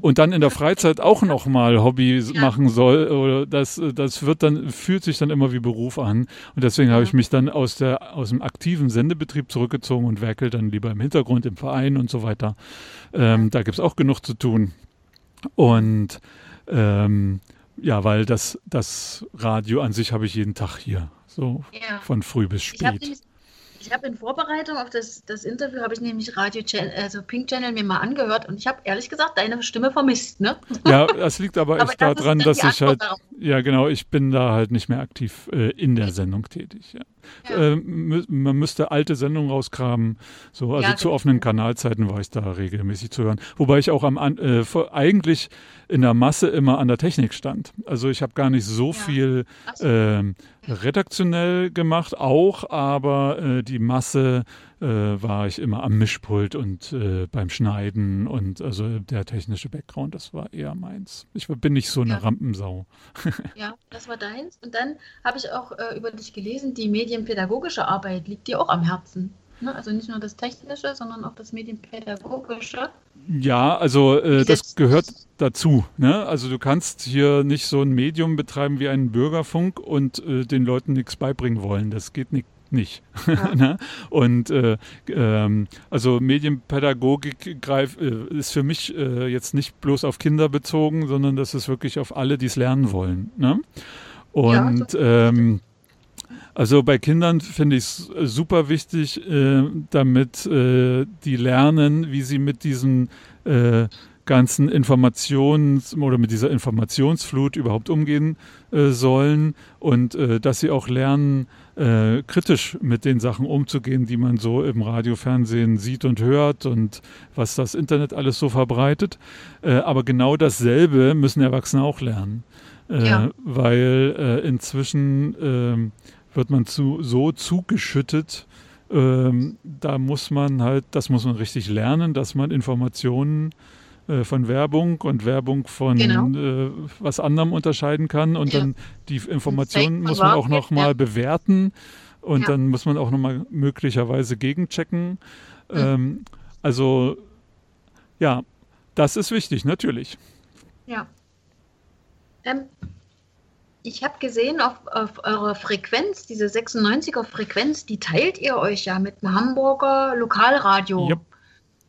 Speaker 4: und dann in der Freizeit auch noch mal Hobby ja. machen soll, oder das, das wird dann, fühlt sich dann immer wie Beruf an. Und deswegen ja. habe ich mich dann aus, der, aus dem aktiven Sendebetrieb zurückgezogen und werkel dann lieber im Hintergrund, im Verein und so weiter. Ähm, da gibt es auch genug zu tun. Und ähm, ja, weil das, das Radio an sich habe ich jeden Tag hier. So ja. von früh bis spät.
Speaker 3: Ich habe in Vorbereitung auf das, das Interview, habe ich nämlich Radio Channel, also Pink Channel mir mal angehört und ich habe ehrlich gesagt deine Stimme vermisst, ne?
Speaker 4: Ja, das liegt aber, (laughs) aber echt daran, dass ich halt, darauf. ja genau, ich bin da halt nicht mehr aktiv äh, in der Sendung tätig. Ja. Ja. Äh, man müsste alte Sendungen rauskramen, so, also ja, zu offenen Kanalzeiten war ich da regelmäßig zu hören. Wobei ich auch am, äh, eigentlich in der Masse immer an der Technik stand. Also ich habe gar nicht so viel so. Äh, redaktionell gemacht, auch, aber äh, die Masse äh, war ich immer am Mischpult und äh, beim Schneiden und also der technische Background, das war eher meins. Ich bin nicht so eine ja. Rampensau. (laughs)
Speaker 3: ja, das war deins. Und dann habe ich auch äh, über dich gelesen, die medienpädagogische Arbeit liegt dir auch am Herzen. Ne? Also nicht nur das Technische, sondern auch das Medienpädagogische.
Speaker 4: Ja, also äh, das gehört dazu. Ne? Also du kannst hier nicht so ein Medium betreiben wie einen Bürgerfunk und äh, den Leuten nichts beibringen wollen. Das geht nicht. Nicht. Ja. (laughs) ne? Und äh, ähm, also Medienpädagogik greif, äh, ist für mich äh, jetzt nicht bloß auf Kinder bezogen, sondern das ist wirklich auf alle, die es lernen wollen. Ne? Und ja, ähm, also bei Kindern finde ich es äh, super wichtig, äh, damit äh, die lernen, wie sie mit diesen ganzen Informations- oder mit dieser Informationsflut überhaupt umgehen sollen und dass sie auch lernen, kritisch mit den Sachen umzugehen, die man so im Radio, Fernsehen sieht und hört und was das Internet alles so verbreitet. aber genau dasselbe müssen Erwachsene auch lernen. Ja. Weil inzwischen ähm, wird man zu, so zugeschüttet. Ähm, da muss man halt, das muss man richtig lernen, dass man Informationen äh, von Werbung und Werbung von genau. äh, was anderem unterscheiden kann. Und ja. dann die Informationen muss man auch noch mal ja. bewerten und ja. dann muss man auch noch mal möglicherweise gegenchecken. Mhm. Ähm, also ja, das ist wichtig, natürlich.
Speaker 3: Ja. Ähm, ich habe gesehen, auf, auf eurer Frequenz, diese 96er Frequenz, die teilt ihr euch ja mit dem Hamburger Lokalradio. Yep.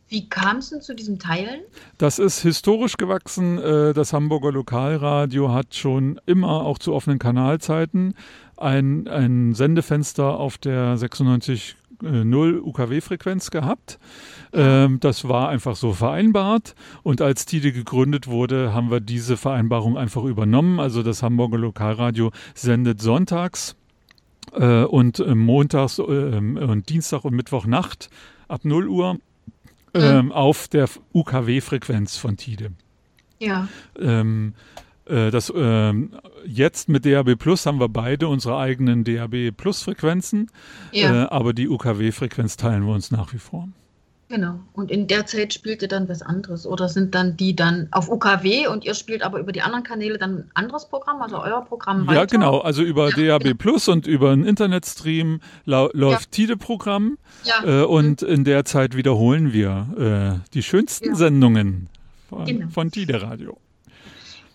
Speaker 3: Wie kam es denn zu diesem Teilen?
Speaker 4: Das ist historisch gewachsen. Äh, das Hamburger Lokalradio hat schon immer auch zu offenen Kanalzeiten ein, ein Sendefenster auf der 96 0 UKW-Frequenz gehabt. Ähm, das war einfach so vereinbart. Und als TIDE gegründet wurde, haben wir diese Vereinbarung einfach übernommen. Also das Hamburger Lokalradio sendet sonntags äh, und äh, montags und Dienstag und Mittwochnacht ab 0 Uhr mhm. auf der UKW-Frequenz von TIDE.
Speaker 3: Ja.
Speaker 4: Ähm, äh, das, äh, jetzt mit DAB Plus haben wir beide unsere eigenen DAB Plus Frequenzen, ja. äh, aber die UKW-Frequenz teilen wir uns nach wie vor.
Speaker 3: Genau. Und in der Zeit spielt ihr dann was anderes oder sind dann die dann auf UKW und ihr spielt aber über die anderen Kanäle dann ein anderes Programm, also euer Programm
Speaker 4: weiter? Ja, genau. Also über ja, DAB. Plus und über einen Internetstream läuft ja. TIDE-Programm ja. äh, und mhm. in der Zeit wiederholen wir äh, die schönsten Sendungen von, genau. von TIDE Radio.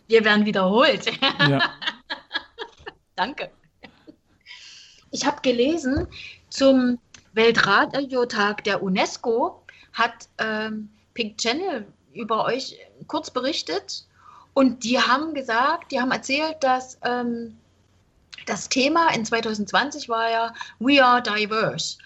Speaker 3: Wir werden wiederholt. Ja. (laughs) Danke. Ich habe gelesen, zum Weltradiotag der UNESCO hat ähm, Pink Channel über euch kurz berichtet und die haben gesagt, die haben erzählt, dass ähm, das Thema in 2020 war ja We are diverse.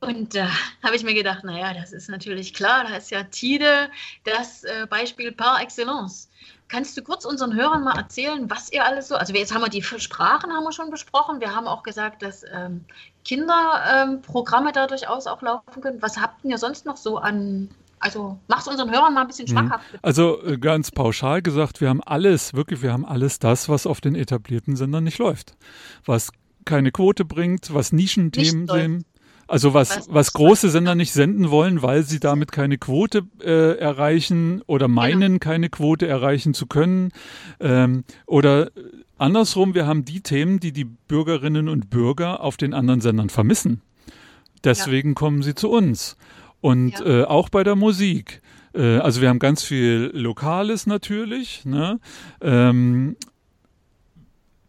Speaker 3: Und da äh, (laughs) habe ich mir gedacht, naja, das ist natürlich klar, da ist ja Tide das äh, Beispiel par excellence. Kannst du kurz unseren Hörern mal erzählen, was ihr alles so, also jetzt haben wir die Sprachen haben wir schon besprochen, wir haben auch gesagt, dass ähm, Kinderprogramme ähm, da durchaus auch laufen können. Was habt ihr sonst noch so an also mach's unseren Hörern mal ein bisschen mhm. schmackhaft.
Speaker 4: Also äh, ganz pauschal gesagt, wir haben alles, wirklich, wir haben alles das, was auf den etablierten Sendern nicht läuft. Was keine Quote bringt, was Nischenthemen sind. Also was, was große Sender nicht senden wollen, weil sie damit keine Quote äh, erreichen oder genau. meinen, keine Quote erreichen zu können. Ähm, oder andersrum, wir haben die Themen, die die Bürgerinnen und Bürger auf den anderen Sendern vermissen. Deswegen ja. kommen sie zu uns. Und ja. äh, auch bei der Musik. Äh, also wir haben ganz viel Lokales natürlich. Ne? Ähm,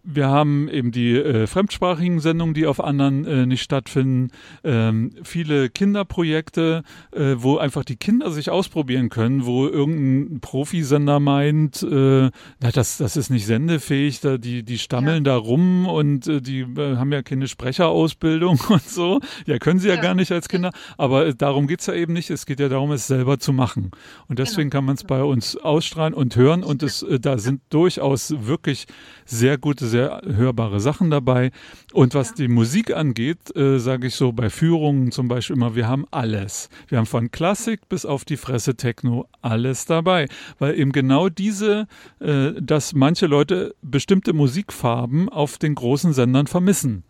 Speaker 4: wir haben eben die äh, fremdsprachigen Sendungen, die auf anderen äh, nicht stattfinden. Ähm, viele Kinderprojekte, äh, wo einfach die Kinder sich ausprobieren können, wo irgendein Profisender meint, äh, na, das, das ist nicht sendefähig, da, die, die stammeln ja. da rum und äh, die äh, haben ja keine Sprecherausbildung (laughs) und so. Ja, können sie ja, ja gar nicht als Kinder. Aber äh, darum geht's ja eben nicht. Es geht ja darum, es selber zu machen. Und deswegen genau. kann man es bei uns ausstrahlen und hören. Und es, äh, da sind durchaus wirklich sehr gute sehr hörbare Sachen dabei. Und was die Musik angeht, äh, sage ich so bei Führungen zum Beispiel immer, wir haben alles. Wir haben von Klassik bis auf die Fresse Techno alles dabei. Weil eben genau diese, äh, dass manche Leute bestimmte Musikfarben auf den großen Sendern vermissen.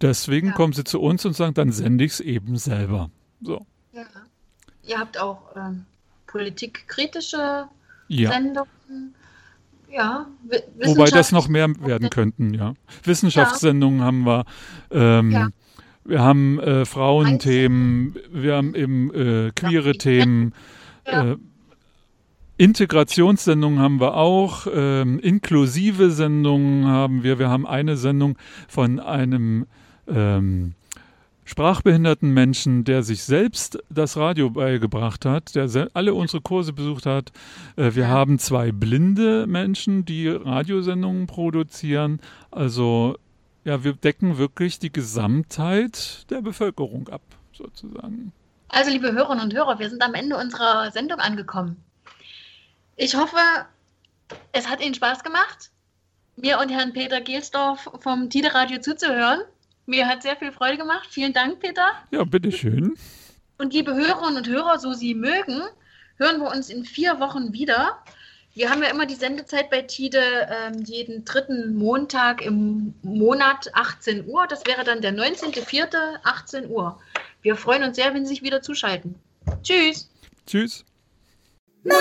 Speaker 4: Deswegen ja. kommen sie zu uns und sagen, dann sende ich es eben selber. So.
Speaker 3: Ja. Ihr habt auch ähm, politikkritische ja. Sendungen. Ja,
Speaker 4: Wobei das noch mehr werden könnten, ja. Wissenschaftssendungen ja. haben wir. Ähm, ja. Wir haben äh, Frauenthemen, wir haben eben äh, queere Themen. Äh, Integrationssendungen haben wir auch, ähm, inklusive Sendungen haben wir. Wir haben eine Sendung von einem ähm, sprachbehinderten Menschen, der sich selbst das Radio beigebracht hat, der alle unsere Kurse besucht hat. Äh, wir haben zwei blinde Menschen, die Radiosendungen produzieren. Also ja, wir decken wirklich die Gesamtheit der Bevölkerung ab, sozusagen.
Speaker 3: Also, liebe Hörerinnen und Hörer, wir sind am Ende unserer Sendung angekommen. Ich hoffe, es hat Ihnen Spaß gemacht, mir und Herrn Peter Gelsdorf vom Tide Radio zuzuhören. Mir hat sehr viel Freude gemacht. Vielen Dank, Peter.
Speaker 4: Ja, bitteschön.
Speaker 3: Und liebe Hörerinnen und Hörer, so Sie mögen, hören wir uns in vier Wochen wieder. Wir haben ja immer die Sendezeit bei Tide äh, jeden dritten Montag im Monat 18 Uhr. Das wäre dann der 19.04. 18 Uhr. Wir freuen uns sehr, wenn Sie sich wieder zuschalten. Tschüss.
Speaker 4: Tschüss. Bye.